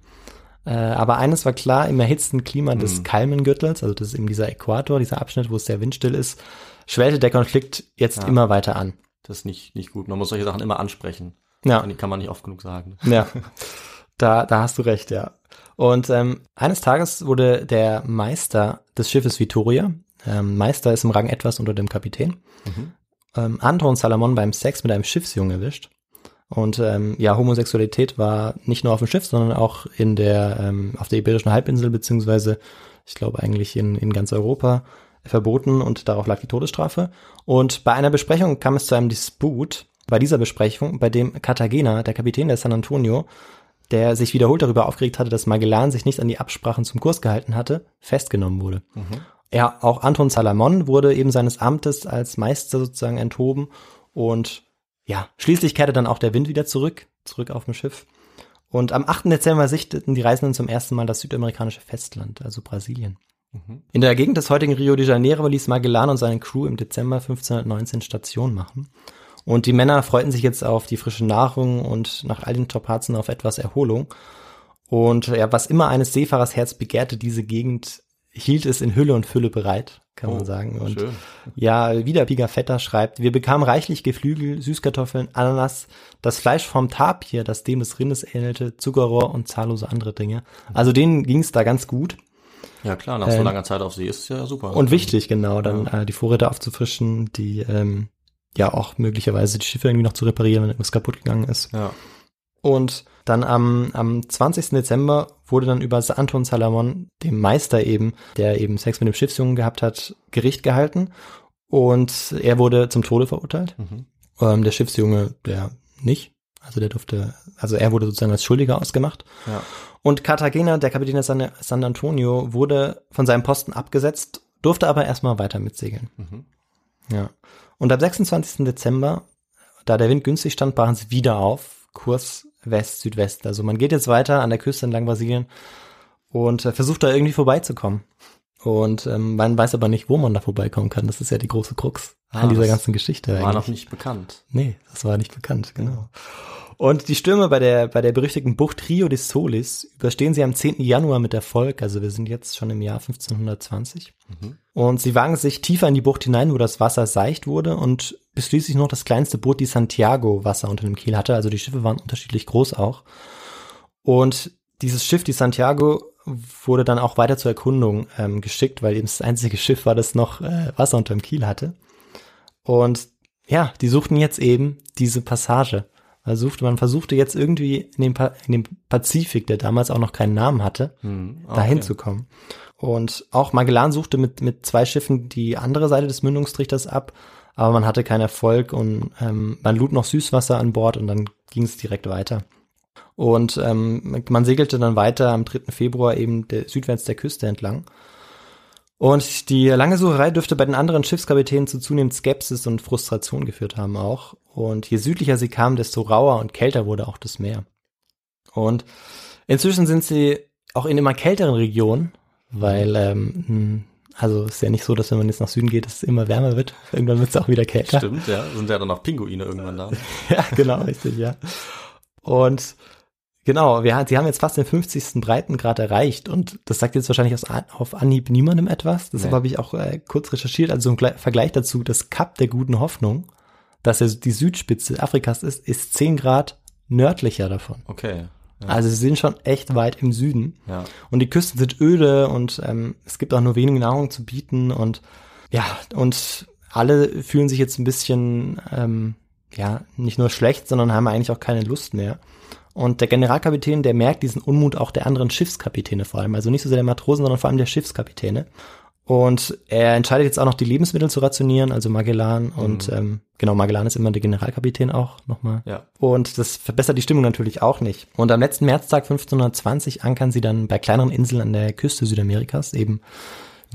Äh, aber eines war klar, im erhitzten Klima des Mhm. Kalmengürtels, also das ist eben dieser Äquator, dieser Abschnitt, wo es sehr windstill ist, schwellte der Konflikt jetzt Ja. immer weiter an. Das ist nicht, nicht gut. Man muss solche Sachen immer ansprechen. Ja. Die kann man nicht oft genug sagen. Ja, da, da hast du recht, ja. Und ähm, eines Tages wurde der Meister des Schiffes Vittoria, ähm, Meister ist im Rang etwas unter dem Kapitän, Mhm. ähm, Anton Salamon beim Sex mit einem Schiffsjungen erwischt. Und ähm, ja, Homosexualität war nicht nur auf dem Schiff, sondern auch in der ähm, auf der Iberischen Halbinsel beziehungsweise ich glaube eigentlich in, in ganz Europa verboten und darauf lag die Todesstrafe. Und bei einer Besprechung kam es zu einem Disput. Bei dieser Besprechung, bei dem Cartagena, der Kapitän der San Antonio, der sich wiederholt darüber aufgeregt hatte, dass Magellan sich nicht an die Absprachen zum Kurs gehalten hatte, festgenommen wurde. Ja, auch Anton Salamon wurde eben seines Amtes als Meister sozusagen enthoben und ja, schließlich kehrte dann auch der Wind wieder zurück, zurück auf dem Schiff. Und am 8. Dezember sichteten die Reisenden zum ersten Mal das südamerikanische Festland, also Brasilien. In der Gegend des heutigen Rio de Janeiro ließ Magellan und seine Crew im Dezember 1519 Station machen. Und die Männer freuten sich jetzt auf die frische Nahrung und nach all den Strapazen auf etwas Erholung. Und ja, was immer eines Seefahrers Herz begehrte, diese Gegend hielt es in Hülle und Fülle bereit, kann man Oh, sagen. Und schön. ja, wieder Pigafetta schreibt, wir bekamen reichlich Geflügel, Süßkartoffeln, Ananas, das Fleisch vom Tapir, das dem des Rindes ähnelte, Zuckerrohr und zahllose andere Dinge. Also denen ging es da ganz gut. Ja klar, nach so Ähm, langer Zeit auf See ist es ja super. Und wichtig, genau, dann äh, die Vorräte aufzufrischen, die ähm, ja auch möglicherweise die Schiffe irgendwie noch zu reparieren, wenn irgendwas kaputt gegangen ist. Ja. Und dann am, am 20. Dezember wurde dann über Anton Salamon, dem Meister eben, der eben Sex mit dem Schiffsjungen gehabt hat, Gericht gehalten. Und er wurde zum Tode verurteilt. Mhm. Ähm, der Schiffsjunge, der nicht. Also der durfte, also er wurde sozusagen als Schuldiger ausgemacht. Ja. Und Cartagena, der Kapitän des San, San Antonio, wurde von seinem Posten abgesetzt, durfte aber erstmal weiter mitsegeln. Mhm. Ja. Und am 26. Dezember, da der Wind günstig stand, brachen sie wieder auf, Kurs West-Südwest. Also man geht jetzt weiter an der Küste entlang Brasilien und äh, versucht da irgendwie vorbeizukommen. Und ähm, man weiß aber nicht, wo man da vorbeikommen kann. Das ist ja die große Krux Ah, an dieser ganzen Geschichte. War eigentlich. noch nicht bekannt. Nee, das war nicht bekannt, genau. Und die Stürme bei der, bei der berüchtigten Bucht Rio de Solis überstehen sie am 10. Januar mit Erfolg. Also wir sind jetzt schon im Jahr 1520. Und sie wagen sich tiefer in die Bucht hinein, wo das Wasser seicht wurde und bis schließlich noch das kleinste Boot, die Santiago, Wasser unter dem Kiel hatte. Also die Schiffe waren unterschiedlich groß auch. Und dieses Schiff, die Santiago, wurde dann auch weiter zur Erkundung ähm, geschickt, weil eben das einzige Schiff war, das noch äh, Wasser unter dem Kiel hatte. Und ja, die suchten jetzt eben diese Passage. Man, suchte, man versuchte jetzt irgendwie in dem, Pa- in dem Pazifik, der damals auch noch keinen Namen hatte, Hm. ah, dahin okay. zu kommen. Und auch Magellan suchte mit, mit zwei Schiffen die andere Seite des Mündungstrichters ab, aber man hatte keinen Erfolg und ähm, man lud noch Süßwasser an Bord und dann ging es direkt weiter. Und ähm, man segelte dann weiter am 3. Februar eben der, südwärts der Küste entlang. Und die lange Sucherei dürfte bei den anderen Schiffskapitänen zu zunehmend Skepsis und Frustration geführt haben auch. Und je südlicher sie kamen, desto rauer und kälter wurde auch das Meer. Und inzwischen sind sie auch in immer kälteren Regionen, weil, ähm, hm, also ist ja nicht so, dass wenn man jetzt nach Süden geht, es immer wärmer wird. Irgendwann wird es auch wieder kälter. Stimmt, ja. Sind ja dann noch Pinguine irgendwann da. Ja, genau, richtig, ja. Und genau, wir, sie haben jetzt fast den 50. Breitengrad erreicht und das sagt jetzt wahrscheinlich aus, auf Anhieb niemandem etwas. Deshalb Nee. habe ich auch äh, kurz recherchiert, also im Gle- Vergleich dazu, das Kap der guten Hoffnung, dass ja die Südspitze Afrikas ist, ist 10 Grad nördlicher davon. Okay. Ja. Also sie sind schon echt weit im Süden. ja. Und die Küsten sind öde und ähm, es gibt auch nur wenig Nahrung zu bieten und ja, und alle fühlen sich jetzt ein bisschen, ähm, ja, nicht nur schlecht, sondern haben eigentlich auch keine Lust mehr. Und der Generalkapitän, der merkt diesen Unmut auch der anderen Schiffskapitäne vor allem. Also nicht so sehr der Matrosen, sondern vor allem der Schiffskapitäne. Und er entscheidet jetzt auch noch die Lebensmittel zu rationieren, also Magellan. Und ähm, genau, Magellan ist immer der Generalkapitän auch nochmal. Ja. Und das verbessert die Stimmung natürlich auch nicht. Und am letzten Märztag 1520 ankern sie dann bei kleineren Inseln an der Küste Südamerikas, eben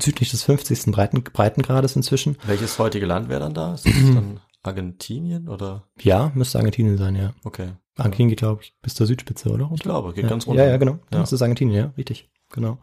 südlich des 50. Breiten, Breitengrades inzwischen. Welches heutige Land wäre dann da? Ist das dann Argentinien oder? Ja, müsste Argentinien sein, ja. Okay. Argentinien geht, glaube ich, bis zur Südspitze, oder? Ich glaube, geht ja. ganz runter. Ja, ja, genau. Ja. Das ist Argentinien, ja, richtig. Genau.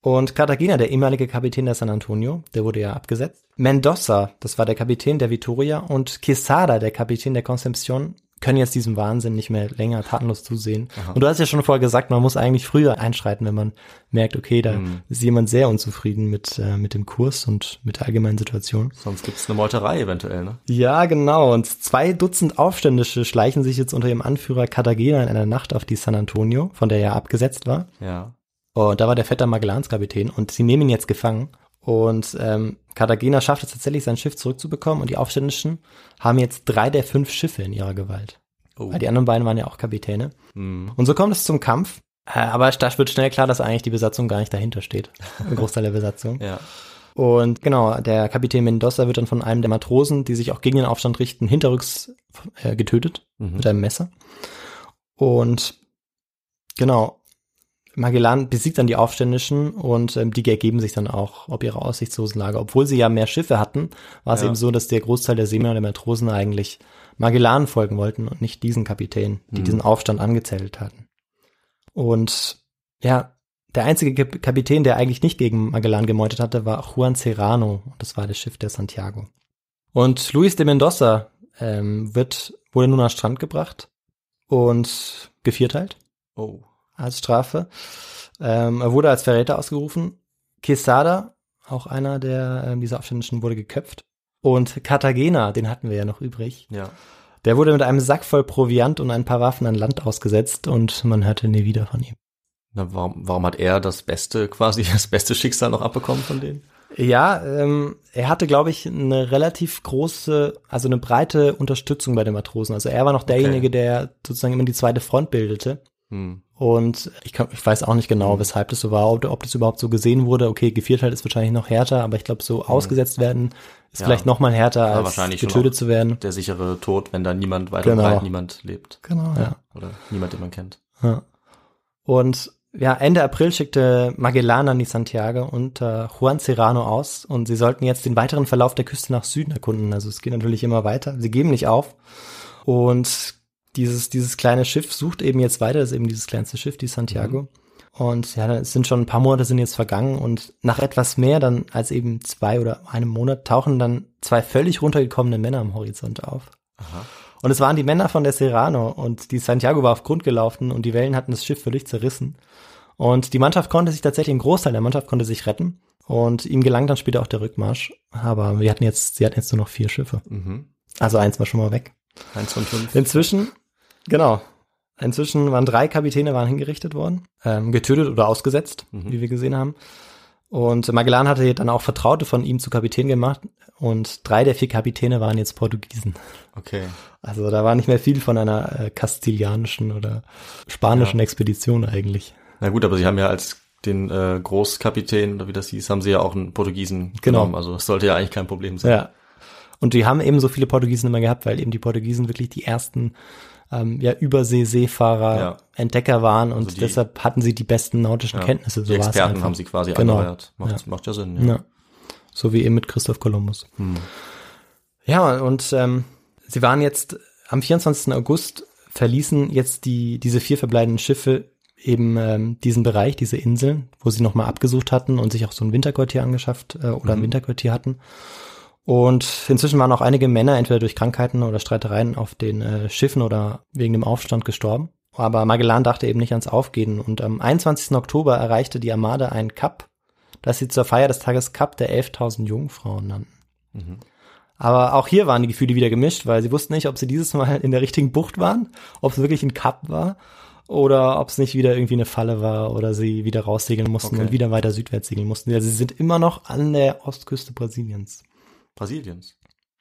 Und Cartagena, der ehemalige Kapitän der San Antonio, der wurde ja abgesetzt. Mendoza, das war der Kapitän der Victoria und Quesada, der Kapitän der Concepcion, können jetzt diesem Wahnsinn nicht mehr länger tatenlos zusehen. Und du hast ja schon vorher gesagt, man muss eigentlich früher einschreiten, wenn man merkt, okay, da Mhm. ist jemand sehr unzufrieden mit, äh, mit dem Kurs und mit der allgemeinen Situation. Sonst gibt's eine Meuterei eventuell, ne? Ja, genau. Und zwei Dutzend Aufständische schleichen sich jetzt unter ihrem Anführer Cartagena in einer Nacht auf die San Antonio, von der er abgesetzt war. Ja. Und da war der Vetter Magellankapitän und sie nehmen ihn jetzt gefangen. Und ähm, Cartagena schafft es tatsächlich, sein Schiff zurückzubekommen und die Aufständischen haben jetzt drei der fünf Schiffe in ihrer Gewalt. Oh. Weil die anderen beiden waren ja auch Kapitäne. Hm. Und so kommt es zum Kampf. Äh, aber da wird schnell klar, dass eigentlich die Besatzung gar nicht dahinter steht. Ein Großteil der Besatzung. Ja. Und genau, der Kapitän Mendoza wird dann von einem der Matrosen, die sich auch gegen den Aufstand richten, hinterrücks äh, getötet Mhm. mit einem Messer. Und genau, Magellan besiegt dann die Aufständischen und ähm, die ergeben sich dann auch ob ihre aussichtslosen Lage. Obwohl sie ja mehr Schiffe hatten, war es Ja. eben so, dass der Großteil der Seemänner und der Matrosen eigentlich Magellan folgen wollten und nicht diesen Kapitän, die Mhm. diesen Aufstand angezettelt hatten. Und ja, der einzige Kap- Kapitän, der eigentlich nicht gegen Magellan gemeutet hatte, war Juan Serrano. Und Das war das Schiff der Santiago. Und Luis de Mendoza ähm, wird, wurde nun an Strand gebracht und gevierteilt Oh. Als Strafe. Ähm, er wurde als Verräter ausgerufen. Quesada, auch einer der ähm, dieser Aufständischen, wurde geköpft. Und Cartagena, den hatten wir ja noch übrig, Ja. der wurde mit einem Sack voll Proviant und ein paar Waffen an Land ausgesetzt und man hörte nie wieder von ihm. Na, warum, warum hat er das beste, quasi das beste Schicksal noch abbekommen von denen? Ja, ähm, er hatte, glaube ich, eine relativ große, also eine breite Unterstützung bei den Matrosen. Also er war noch derjenige, der sozusagen immer die zweite Front bildete. Hm. Und ich, kann, ich weiß auch nicht genau, weshalb das so war, ob, ob das überhaupt so gesehen wurde. Okay, Gevierteilt ist wahrscheinlich noch härter, aber ich glaube, so ausgesetzt werden ist Ja. vielleicht noch mal härter, Ja, als getötet zu werden. Der sichere Tod, wenn da niemand weiter Genau. breit niemand lebt. Genau, ja. Oder niemand, den man kennt. ja. Und ja, Ende April schickte Magellan an die Santiago unter Juan Serrano aus und sie sollten jetzt den weiteren Verlauf der Küste nach Süden erkunden. Also es geht natürlich immer weiter. Sie geben nicht auf. Und dieses, dieses kleine Schiff sucht eben jetzt weiter. Das ist eben dieses kleinste Schiff, die Santiago. Und ja, es sind schon ein paar Monate sind jetzt vergangen und nach etwas mehr dann als eben zwei oder einem Monat tauchen dann zwei völlig runtergekommene Männer am Horizont auf. Aha. Und es waren die Männer von der Serrano und die Santiago war auf Grund gelaufen und die Wellen hatten das Schiff völlig zerrissen. Und die Mannschaft konnte sich tatsächlich, ein Großteil der Mannschaft konnte sich retten. Und ihm gelang dann später auch der Rückmarsch. Aber wir hatten jetzt, sie hatten jetzt nur noch vier Schiffe. Mhm. Also eins war schon mal weg. Eins von fünf. Inzwischen, genau. Inzwischen waren drei Kapitäne waren hingerichtet worden, ähm, getötet oder ausgesetzt, Mhm. wie wir gesehen haben. Und Magellan hatte dann auch Vertraute von ihm zu Kapitän gemacht und drei der vier Kapitäne waren jetzt Portugiesen. Okay. Also da war nicht mehr viel von einer äh, kastilianischen oder spanischen Ja. Expedition eigentlich. Na gut, aber sie haben ja als den äh, Großkapitän, oder wie das hieß, haben sie ja auch einen Portugiesen Genau. genommen. Also das sollte ja eigentlich kein Problem sein. Ja. Und die haben eben so viele Portugiesen immer gehabt, weil eben die Portugiesen wirklich die ersten ähm, ja, Übersee-Seefahrer, Ja. Entdecker waren und Also die- deshalb hatten sie die besten nautischen Ja. Kenntnisse. So Die Experten haben sie quasi Genau. angeheuert. Macht, macht ja Sinn. Ja. So wie eben mit Christoph Kolumbus. Hm. Ja, und ähm, sie waren jetzt am 24. August verließen jetzt die diese vier verbleibenden Schiffe eben ähm, diesen Bereich, diese Inseln, wo sie nochmal abgesucht hatten und sich auch so ein Winterquartier angeschafft äh, oder ein Mhm. Winterquartier hatten. Und inzwischen waren auch einige Männer entweder durch Krankheiten oder Streitereien auf den äh, Schiffen oder wegen dem Aufstand gestorben. Aber Magellan dachte eben nicht ans Aufgehen und am 21. Oktober erreichte die Armada ein Kap, das sie zur Feier des Tages Kap der 11.000 Jungfrauen nannten. Mhm. Aber auch hier waren die Gefühle wieder gemischt, weil sie wussten nicht, ob sie dieses Mal in der richtigen Bucht waren, ob es wirklich ein Kap war oder ob es nicht wieder irgendwie eine Falle war oder sie wieder raussegeln mussten Okay. und wieder weiter südwärts segeln mussten. Also sie sind immer noch an der Ostküste Brasiliens. Brasiliens.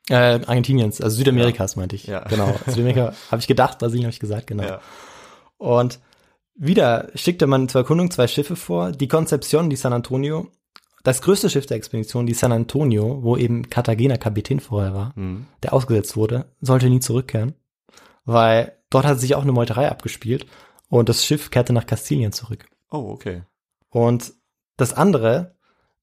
Äh, Argentiniens, also Südamerikas meinte ich. Ja. Genau. Südamerika habe ich gedacht, Brasilien habe ich gesagt, genau. Ja. Und wieder schickte man zur Erkundung zwei Schiffe vor, die Concepcion, die San Antonio. Das größte Schiff der Expedition, die San Antonio, wo eben Cartagena Kapitän vorher war, Mhm. der ausgesetzt wurde, sollte nie zurückkehren, weil dort hat sich auch eine Meuterei abgespielt und das Schiff kehrte nach Kastilien zurück. Oh, okay. Und das andere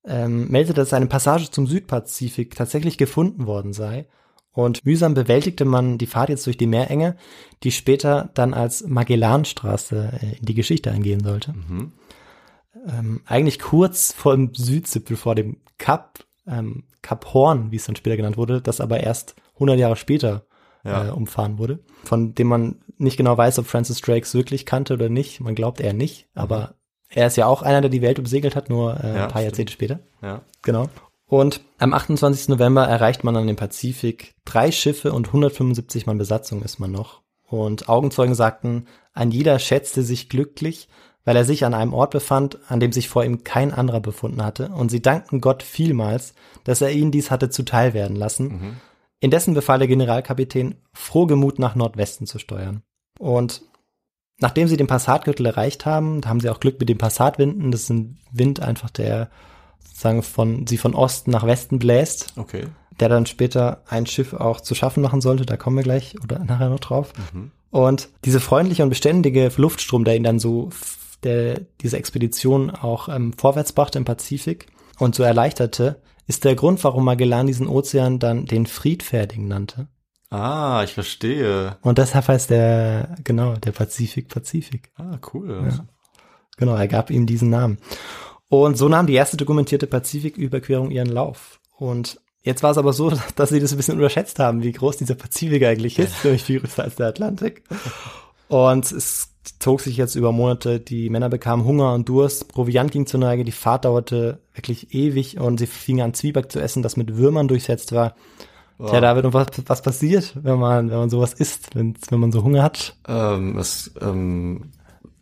ähm, meldete, dass eine Passage zum Südpazifik tatsächlich gefunden worden sei. Und mühsam bewältigte man die Fahrt jetzt durch die Meerenge, die später dann als Magellanstraße äh, in die Geschichte eingehen sollte. Mhm. Ähm, eigentlich kurz vor dem Südzipfel, vor dem Kap, ähm, Kap Horn, wie es dann später genannt wurde, das aber erst 100 Jahre später Ja. äh, umfahren wurde, von dem man nicht genau weiß, ob Francis Drakes wirklich kannte oder nicht. Man glaubt eher nicht, aber er ist ja auch einer, der die Welt umsegelt hat, nur äh, Mhm. Ja, ein paar Jahrzehnte später. Ja. Genau. Und am 28. November erreicht man dann den Pazifik. Drei Schiffe und 175 Mann Besatzung ist man noch. Und Augenzeugen sagten, ein jeder schätzte sich glücklich, weil er sich an einem Ort befand, an dem sich vor ihm kein anderer befunden hatte. Und sie dankten Gott vielmals, dass er ihnen dies hatte zuteil werden lassen. Indessen befahl der Generalkapitän, frohgemut nach Nordwesten zu steuern. Und nachdem sie den Passatgürtel erreicht haben, da haben sie auch Glück mit den Passatwinden. Das ist ein Wind einfach, der sagen von sie von Osten nach Westen bläst, Okay. der dann später ein Schiff auch zu schaffen machen sollte. Da kommen wir gleich oder nachher noch drauf. Und diese freundliche und beständige Luftstrom, der ihn dann so der diese Expedition auch ähm, vorwärts brachte im Pazifik und so erleichterte, ist der Grund, warum Magellan diesen Ozean dann den Friedfertigen nannte. Ah, ich verstehe. Und deshalb heißt der, genau, der Pazifik Pazifik. Ah, cool. Genau, er gab ihm diesen Namen. Und so nahm die erste dokumentierte Pazifiküberquerung ihren Lauf. Und jetzt war es aber so, dass sie das ein bisschen unterschätzt haben, wie groß dieser Pazifik eigentlich ist, nämlich viel größer als der Atlantik. Und es zog sich jetzt über Monate, die Männer bekamen Hunger und Durst, Proviant ging zur Neige, die Fahrt dauerte wirklich ewig und sie fingen an Zwieback zu essen, das mit Würmern durchsetzt war. Tja, David, und was, was passiert, wenn man, wenn man sowas isst, wenn, wenn man so Hunger hat? Ähm, es ähm,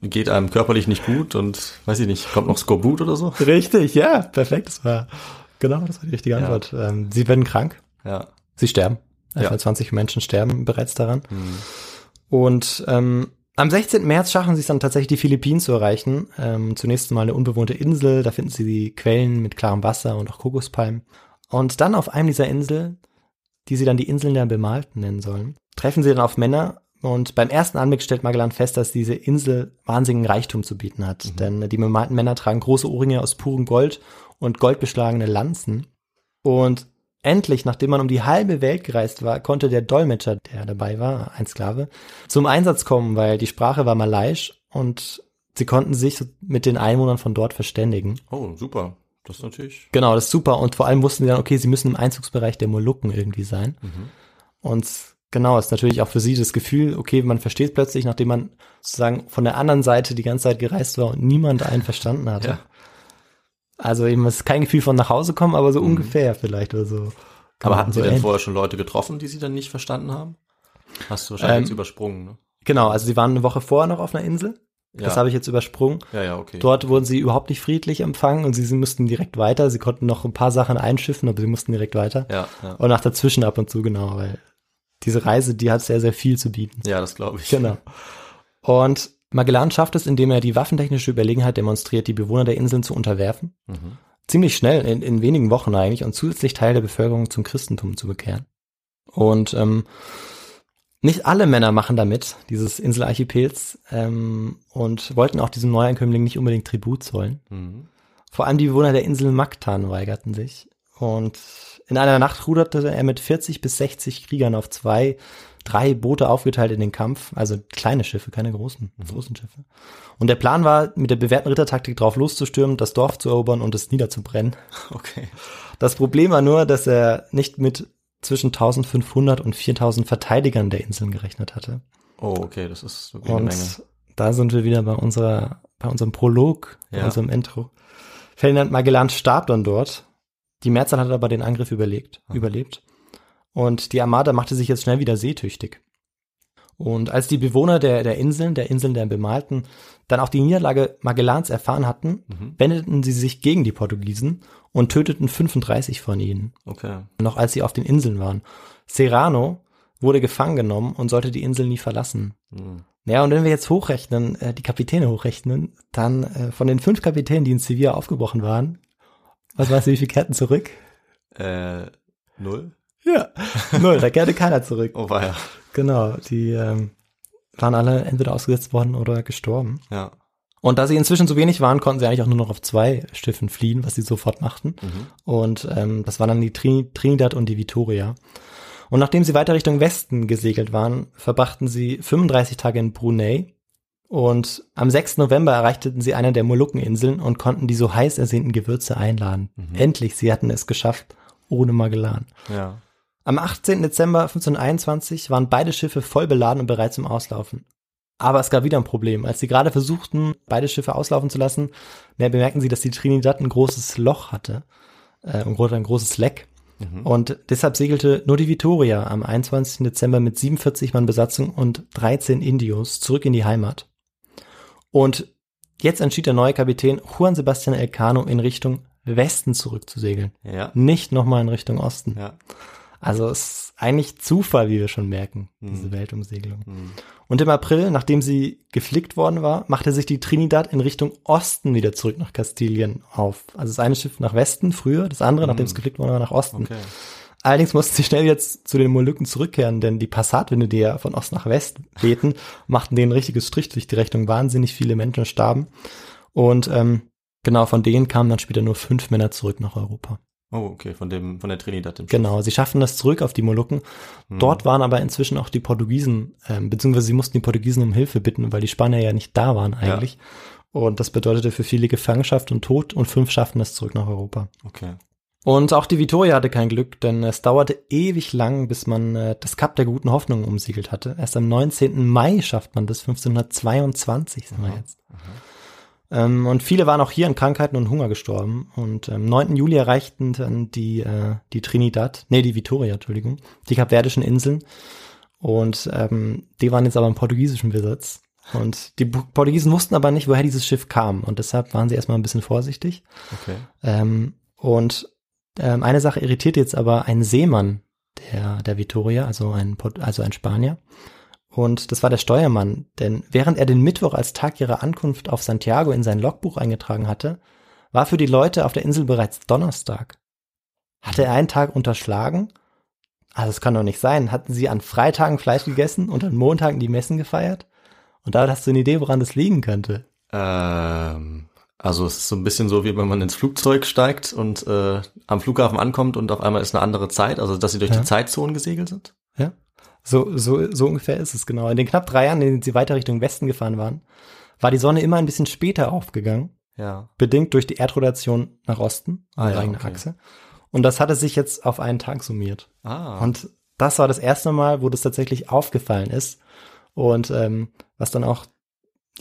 geht einem körperlich nicht gut und weiß ich nicht, kommt noch Skorbut oder so? Richtig, ja, perfekt. Das war genau, das war die richtige Antwort. Ähm, sie werden krank, Ja. sie sterben. Ja. Etwa 20 Menschen sterben bereits daran. Und ähm, am 16. März schaffen sie es dann tatsächlich, die Philippinen zu erreichen. Ähm, zunächst mal eine unbewohnte Insel, da finden sie die Quellen mit klarem Wasser und auch Kokospalmen. Und dann auf einem dieser Inseln, die sie dann die Inseln der Bemalten nennen sollen, treffen sie dann auf Männer. Und beim ersten Anblick stellt Magellan fest, dass diese Insel wahnsinnigen Reichtum zu bieten hat. Denn die bemalten Männer tragen große Ohrringe aus purem Gold und goldbeschlagene Lanzen. Und endlich, nachdem man um die halbe Welt gereist war, konnte der Dolmetscher, der dabei war, ein Sklave, zum Einsatz kommen, weil die Sprache war malaiisch und sie konnten sich mit den Einwohnern von dort verständigen. Oh, super. Das ist natürlich. Genau, das ist super. Und vor allem wussten sie dann, okay, sie müssen im Einzugsbereich der Molukken irgendwie sein. Und genau, ist natürlich auch für sie das Gefühl, okay, man versteht plötzlich, nachdem man sozusagen von der anderen Seite die ganze Zeit gereist war und niemand einen verstanden hatte. Ja. Also eben, es ist kein Gefühl von nach Hause kommen, aber so ungefähr vielleicht oder so. Kann Aber man hatten Sie so denn ähnlich- vorher schon Leute getroffen, die Sie dann nicht verstanden haben? Hast du wahrscheinlich Ähm, jetzt übersprungen, ne? Genau, also sie waren eine Woche vorher noch auf einer Insel. Ja. Das habe ich jetzt übersprungen. Ja, ja, okay. Dort wurden sie überhaupt nicht friedlich empfangen und sie, sie mussten direkt weiter. Sie konnten noch ein paar Sachen einschiffen, aber sie mussten direkt weiter. Ja, ja. Und nach dazwischen ab und zu, genau, weil diese Reise, die hat sehr, sehr viel zu bieten. Ja, das glaube ich. Genau. Und Magellan schafft es, indem er die waffentechnische Überlegenheit demonstriert, die Bewohner der Inseln zu unterwerfen. Mhm. Ziemlich schnell, in, in wenigen Wochen eigentlich, und zusätzlich Teil der Bevölkerung zum Christentum zu bekehren. Und ähm, nicht alle Männer machen damit, dieses Inselarchipels, ähm, und wollten auch diesem Neuankömmling nicht unbedingt Tribut zollen. Mhm. Vor allem die Bewohner der Insel Mactan weigerten sich. Und in einer Nacht ruderte er mit 40 bis 60 Kriegern auf zwei, drei Boote aufgeteilt in den Kampf. Also kleine Schiffe, keine großen, großen Schiffe. Und der Plan war, mit der bewährten Rittertaktik drauf loszustürmen, das Dorf zu erobern und es niederzubrennen. Okay. Das Problem war nur, dass er nicht mit zwischen 1500 und 4000 Verteidigern der Inseln gerechnet hatte. Oh, okay, das ist wirklich eine Menge. Und da sind wir wieder bei unserer, bei unserem Prolog, bei Ja. unserem Intro. Ferdinand Magellan starb dann dort. Die Mehrzahl hat aber den Angriff überlegt, überlebt. Und die Armada machte sich jetzt schnell wieder seetüchtig. Und als die Bewohner der, der Inseln, der Inseln der Bemalten, dann auch die Niederlage Magellans erfahren hatten, wendeten sie sich gegen die Portugiesen und töteten 35 von ihnen Okay. noch als sie auf den Inseln waren. Serrano wurde gefangen genommen und sollte die Insel nie verlassen. Mhm. Ja, und wenn wir jetzt hochrechnen, äh, die Kapitäne hochrechnen, dann äh, von den fünf Kapitänen, die in Sevilla aufgebrochen waren, was weißt du, wie viele kehrten zurück? Äh, null? Ja, null, da kehrte keiner zurück. Oh, war ja. Genau, die ähm, waren alle entweder ausgesetzt worden oder gestorben. Ja. Und da sie inzwischen so wenig waren, konnten sie eigentlich auch nur noch auf zwei Schiffen fliehen, was sie sofort machten. Und ähm, das waren dann die Trin Trinidad und die Victoria. Und nachdem sie weiter Richtung Westen gesegelt waren, verbrachten sie 35 Tage in Brunei. Und am 6. November erreichten sie eine der Molukkeninseln und konnten die so heiß ersehnten Gewürze einladen. Endlich, sie hatten es geschafft, ohne Magellan. Ja. Am 18. Dezember 1521 waren beide Schiffe voll beladen und bereit zum Auslaufen. Aber es gab wieder ein Problem. Als sie gerade versuchten, beide Schiffe auslaufen zu lassen, mehr bemerkten sie, dass die Trinidad ein großes Loch hatte, äh, ein großes Leck. Mhm. Und deshalb segelte nur die Victoria am 21. Dezember mit 47 Mann Besatzung und 13 Indios zurück in die Heimat. Und jetzt entschied der neue Kapitän Juan Sebastian Elcano in Richtung Westen zurückzusegeln. Ja. Nicht nochmal in Richtung Osten. Ja. Also es ist eigentlich Zufall, wie wir schon merken, diese Mhm. Weltumsegelung. Mhm. Und im April, nachdem sie geflickt worden war, machte sich die Trinidad in Richtung Osten wieder zurück nach Kastilien auf. Also das eine Schiff nach Westen früher, das andere, nachdem es geflickt worden war, nach Osten. Okay. Allerdings mussten sie schnell jetzt zu den Molukken zurückkehren, denn die Passatwinde, die ja von Ost nach West wehten, machten denen ein richtiges Strich durch die Rechnung. Wahnsinnig viele Menschen starben. Und ähm, genau, von denen kamen dann später nur fünf Männer zurück nach Europa. Oh, okay, von dem, von der Trinidad. Schiff. Genau, sie schafften das zurück auf die Molukken. Mhm. Dort waren aber inzwischen auch die Portugiesen, ähm, beziehungsweise sie mussten die Portugiesen um Hilfe bitten, weil die Spanier ja nicht da waren eigentlich. Und das bedeutete für viele Gefangenschaft und Tod und fünf schafften es zurück nach Europa. Okay. Und auch die Victoria hatte kein Glück, denn es dauerte ewig lang, bis man äh, das Kap der guten Hoffnung umsiegelt hatte. Erst am 19. Mai schafft man das, 1522 sind wir jetzt. Ähm, und viele waren auch hier an Krankheiten und Hunger gestorben. Und am 9. Juli erreichten dann die, äh, die Trinidad, nee, die Victoria, Entschuldigung, die Kapverdischen Inseln. Und ähm, die waren jetzt aber im portugiesischen Besitz. Und die Portugiesen wussten aber nicht, woher dieses Schiff kam. Und deshalb waren sie erstmal ein bisschen vorsichtig. Okay. Ähm, und ähm, eine Sache irritiert jetzt aber einen Seemann der, der Victoria, also ein, also ein Spanier. Und das war der Steuermann, denn während er den Mittwoch als Tag ihrer Ankunft auf Santiago in sein Logbuch eingetragen hatte, war für die Leute auf der Insel bereits Donnerstag. Hatte er einen Tag unterschlagen? Also es kann doch nicht sein. Hatten sie an Freitagen Fleisch gegessen und an Montagen die Messen gefeiert? Und da hast du eine Idee, woran das liegen könnte. Ähm, also es ist so ein bisschen so, wie wenn man ins Flugzeug steigt und äh, am Flughafen ankommt und auf einmal ist eine andere Zeit, also dass sie durch Ja. die Zeitzonen gesegelt sind. Ja. So, so, so ungefähr ist es genau. In den knapp drei Jahren, in denen sie weiter Richtung Westen gefahren waren, war die Sonne immer ein bisschen später aufgegangen, Ja. bedingt durch die Erdrotation nach Osten, Ah, ja, eigene okay. Achse. Und das hatte sich jetzt auf einen Tag summiert. Ah. Und das war das erste Mal, wo das tatsächlich aufgefallen ist. Und ähm, was dann auch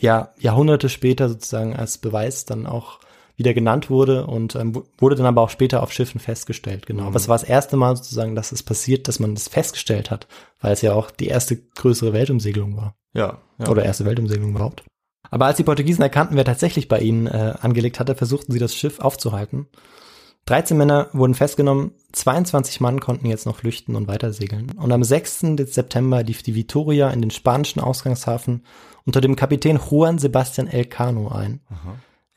ja Jahrhunderte später sozusagen als Beweis dann auch wieder genannt wurde und ähm, wu- wurde dann aber auch später auf Schiffen festgestellt. Genau. Aber es war das erste Mal sozusagen, dass es passiert, dass man das festgestellt hat, weil es ja auch die erste größere Weltumsegelung war. ja. ja. Oder erste Weltumsegelung überhaupt. Aber als die Portugiesen erkannten, wer tatsächlich bei ihnen äh, angelegt hatte, versuchten sie das Schiff aufzuhalten. 13 Männer wurden festgenommen, 22 Mann konnten jetzt noch flüchten und weitersegeln. Und am 6. September lief die Victoria in den spanischen Ausgangshafen unter dem Kapitän Juan Sebastian Elcano ein.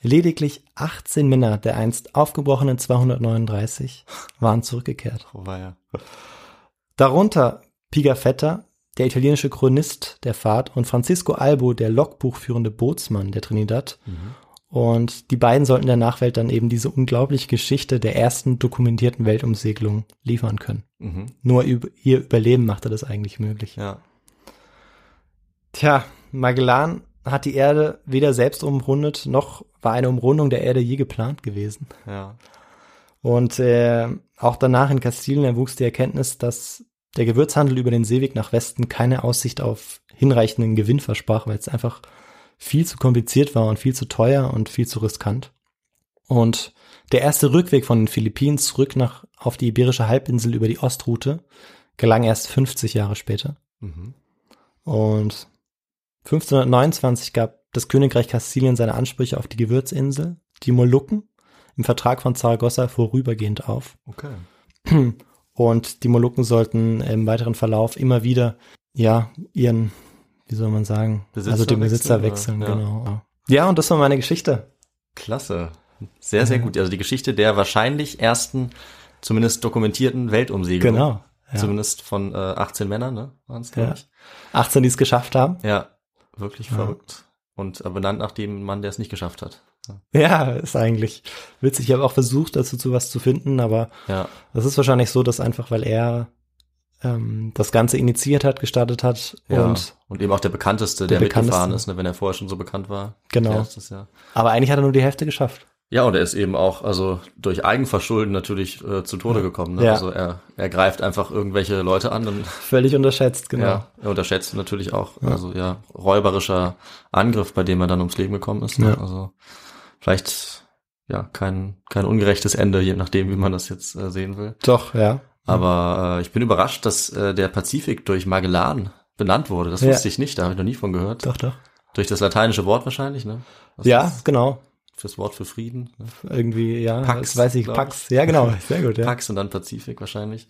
Lediglich 18 Männer der einst aufgebrochenen 239 waren zurückgekehrt. Oh, war ja. Darunter Pigafetta, der italienische Chronist der Fahrt, und Francisco Albo, der logbuchführende Bootsmann der Trinidad. Und die beiden sollten der Nachwelt dann eben diese unglaubliche Geschichte der ersten dokumentierten Weltumsegelung liefern können. Mhm. Nur ihr Überleben machte das eigentlich möglich. Ja. Tja, Magellan hat die Erde weder selbst umrundet, noch war eine Umrundung der Erde je geplant gewesen. Ja. Und äh, auch danach in Kastilien erwuchs die Erkenntnis, dass der Gewürzhandel über den Seeweg nach Westen keine Aussicht auf hinreichenden Gewinn versprach, weil es einfach viel zu kompliziert war und viel zu teuer und viel zu riskant. Und der erste Rückweg von den Philippinen zurück nach auf die Iberische Halbinsel über die Ostroute gelang erst 50 Jahre später. Mhm. Und 1529 gab das Königreich Kastilien seine Ansprüche auf die Gewürzinsel, die Molukken, im Vertrag von Zaragoza vorübergehend auf. Okay. Und die Molukken sollten im weiteren Verlauf immer wieder, ja, ihren, wie soll man sagen, Besitzer also den Besitzer wechseln, wechseln? Ja. genau. Ja, und das war meine Geschichte. Klasse. Sehr, sehr gut. Also die Geschichte der wahrscheinlich ersten, zumindest dokumentierten Weltumsegelung. Genau. Ja. Zumindest von äh, 18 Männern, ne? Waren es, glaube Ja. ich. 18, die es geschafft haben. Ja. Wirklich Ja. verrückt. Und äh, benannt nach dem Mann, der es nicht geschafft hat. Ja, ist eigentlich witzig. Ich habe auch versucht, dazu zu was zu finden, aber Ja. das ist wahrscheinlich so, dass einfach, weil er ähm, das Ganze initiiert hat, gestartet hat ja. und Und eben auch der bekannteste, Der der, mitgefahren ist, ne, wenn er vorher schon so bekannt war. Genau. Erstes Jahr. aber eigentlich hat er nur die Hälfte geschafft. Ja, und er ist eben auch, also durch Eigenverschulden natürlich äh, zu Tode gekommen. Ne? Ja. Also er, er greift einfach irgendwelche Leute an und Völlig unterschätzt, genau. ja, er unterschätzt natürlich auch, also ja, räuberischer Angriff, bei dem er dann ums Leben gekommen ist. Ne? Ja. Also vielleicht ja kein kein ungerechtes Ende, je nachdem, wie man das jetzt äh, sehen will. Doch, ja. Aber äh, ich bin überrascht, dass äh, der Pazifik durch Magellan benannt wurde. Das Ja. wusste ich nicht, da habe ich noch nie von gehört. Doch, doch. Durch das lateinische Wort wahrscheinlich, ne? Was Ja, genau. Fürs Wort für Frieden. Ne? Irgendwie, ja, Pax, das weiß ich, Pax. Ja, genau, sehr gut, ja. Pax und dann Pazifik wahrscheinlich.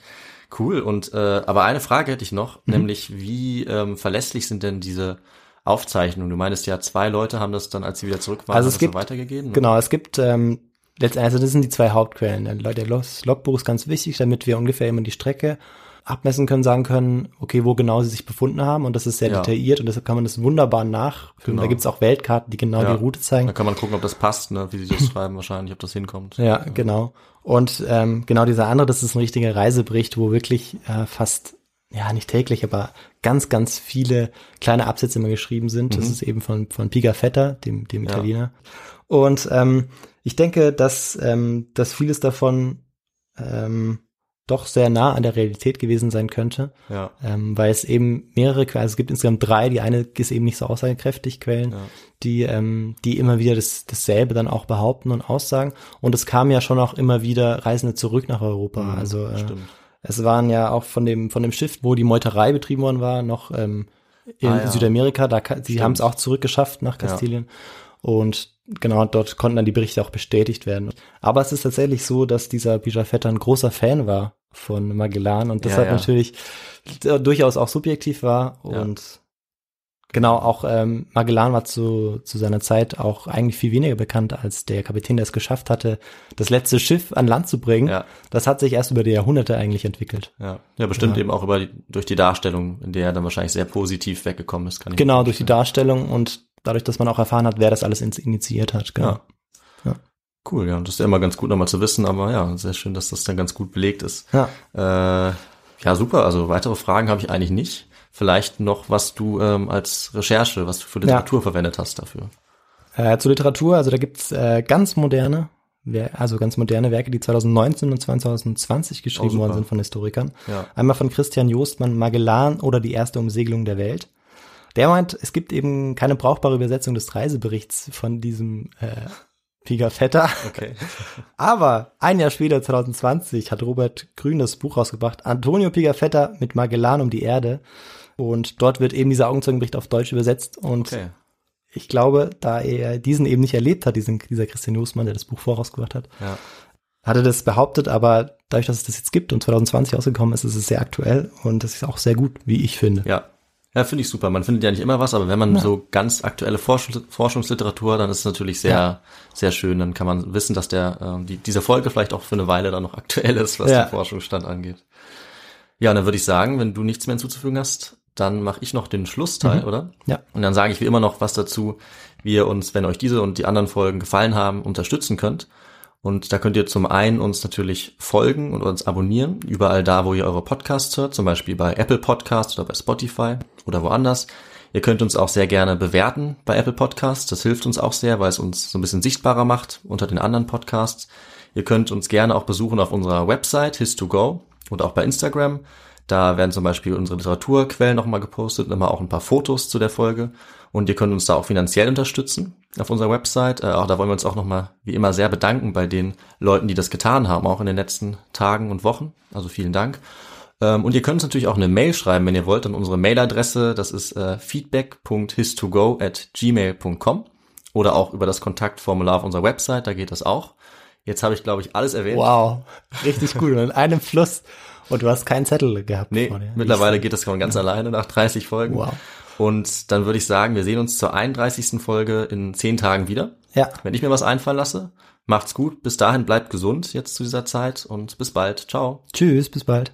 Cool. Und äh, aber eine Frage hätte ich noch, Mhm. nämlich wie ähm, verlässlich sind denn diese Aufzeichnungen? Du meinst ja, zwei Leute haben das dann, als sie wieder zurück waren, Also es gibt- so weitergegeben. ne? Genau, es gibt ähm, letztendlich, also das sind die zwei Hauptquellen. Der der Log- Logbuch ist ganz wichtig, damit wir ungefähr immer die Strecke abmessen können, sagen können, okay, wo genau sie sich befunden haben und das ist sehr Ja. detailliert und deshalb kann man das wunderbar nachfüllen. Genau. Da gibt's auch Weltkarten, die genau Ja. die Route zeigen. Da kann man gucken, ob das passt, ne? wie sie das schreiben wahrscheinlich, ob das hinkommt. Ja, genau. Und ähm, genau dieser andere, das ist ein richtiger Reisebericht, wo wirklich äh, fast, ja nicht täglich, aber ganz, ganz viele kleine Absätze immer geschrieben sind. Das ist eben von, von Pigafetta, dem, dem Ja. Italiener. Und ähm, ich denke, dass, ähm, dass vieles davon ähm, doch sehr nah an der Realität gewesen sein könnte, Ja. ähm, weil es eben mehrere Quellen, also es gibt insgesamt drei, die eine ist eben nicht so aussagekräftig, Quellen, Ja. die, ähm, die immer wieder das, dasselbe dann auch behaupten und aussagen. Und es kamen ja schon auch immer wieder Reisende zurück nach Europa. also äh, Stimmt. es waren ja auch von dem, von dem Schiff, wo die Meuterei betrieben worden war, noch ähm, in Ah, ja. Südamerika, da sie Stimmt. haben es auch zurückgeschafft nach Ja. Und genau, dort konnten dann die Berichte auch bestätigt werden. Aber es ist tatsächlich so, dass dieser Bijafetta ein großer Fan war von Magellan und Ja, deshalb ja. natürlich äh, durchaus auch subjektiv war Ja. und Genau, auch ähm, Magellan war zu, zu seiner Zeit auch eigentlich viel weniger bekannt als der Kapitän, der es geschafft hatte, das letzte Schiff an Land zu bringen. Ja. Das hat sich erst über die Jahrhunderte eigentlich entwickelt. Ja, ja bestimmt Ja. eben auch über die, durch die Darstellung, in der er dann wahrscheinlich sehr positiv weggekommen ist. Kann ich Genau, durch die. Darstellung und dadurch, dass man auch erfahren hat, wer das alles initiiert hat. Genau. Ja. Cool, ja, das ist ja immer ganz gut nochmal zu wissen, aber ja, sehr schön, dass das dann ganz gut belegt ist. Ja. Äh, ja, super, also weitere Fragen habe ich eigentlich nicht. Vielleicht noch, was du ähm, als Recherche, was du für Literatur verwendet hast dafür. Äh, zur Literatur, also da gibt's äh, ganz moderne, also ganz moderne Werke, die 2019 und 2020 geschrieben Oh, worden sind von Historikern. Ja. Einmal von Christian Jostmann, Magellan oder die erste Umsegelung der Welt. Der meint, es gibt eben keine brauchbare Übersetzung des Reiseberichts von diesem äh, Pigafetta. Okay. Aber ein Jahr später, 2020, hat Robert Grün das Buch rausgebracht, Antonio Pigafetta mit Magellan um die Erde. Und dort wird eben dieser Augenzeugenbericht auf Deutsch übersetzt. Und Okay. ich glaube, da er diesen eben nicht erlebt hat, diesen, dieser Christian Nussmann, der das Buch vorausgebracht hat, Ja. hat er das behauptet, aber dadurch, dass es das jetzt gibt und 2020 rausgekommen ist, ist es sehr aktuell und das ist auch sehr gut, wie ich finde. Ja. Ja, finde ich super. Man findet ja nicht immer was, aber wenn man so ganz aktuelle Forschungs Forschungsliteratur, dann ist es natürlich sehr, Ja. sehr schön. Dann kann man wissen, dass der, ähm, die, diese Folge vielleicht auch für eine Weile dann noch aktuell ist, was Ja. den Forschungsstand angeht. Ja, und dann würde ich sagen, wenn du nichts mehr hinzuzufügen hast, dann mache ich noch den Schlussteil, oder? Mhm. Ja. Und dann sage ich wie immer noch was dazu, wie ihr uns, wenn euch diese und die anderen Folgen gefallen haben, unterstützen könnt. Und da könnt ihr zum einen uns natürlich folgen und uns abonnieren, überall da, wo ihr eure Podcasts hört, zum Beispiel bei Apple Podcasts oder bei Spotify oder woanders. Ihr könnt uns auch sehr gerne bewerten bei Apple Podcasts. Das hilft uns auch sehr, weil es uns so ein bisschen sichtbarer macht unter den anderen Podcasts. Ihr könnt uns gerne auch besuchen auf unserer Website his2go und auch bei Instagram. Da werden zum Beispiel unsere Literaturquellen nochmal gepostet und immer auch ein paar Fotos zu der Folge. Und ihr könnt uns da auch finanziell unterstützen auf unserer Website. Äh, auch da wollen wir uns auch nochmal wie immer sehr bedanken bei den Leuten, die das getan haben, auch in den letzten Tagen und Wochen. Also vielen Dank. Ähm, und ihr könnt uns natürlich auch eine Mail schreiben, wenn ihr wollt, an unsere Mailadresse. Das ist äh, feedback.his2go at gmail.com oder auch über das Kontaktformular auf unserer Website, da geht das auch. Jetzt habe ich, glaube ich, alles erwähnt. Wow, richtig gut. Und in einem Fluss. Und du hast keinen Zettel gehabt. Nee, mittlerweile geht das von ganz alleine nach 30 Folgen. Wow. Und dann würde ich sagen, wir sehen uns zur 31. Folge in 10 Tagen wieder. Ja, Wenn ich mir was einfallen lasse, macht's gut. Bis dahin bleibt gesund jetzt zu dieser Zeit und bis bald. Ciao. tschüss, bis bald.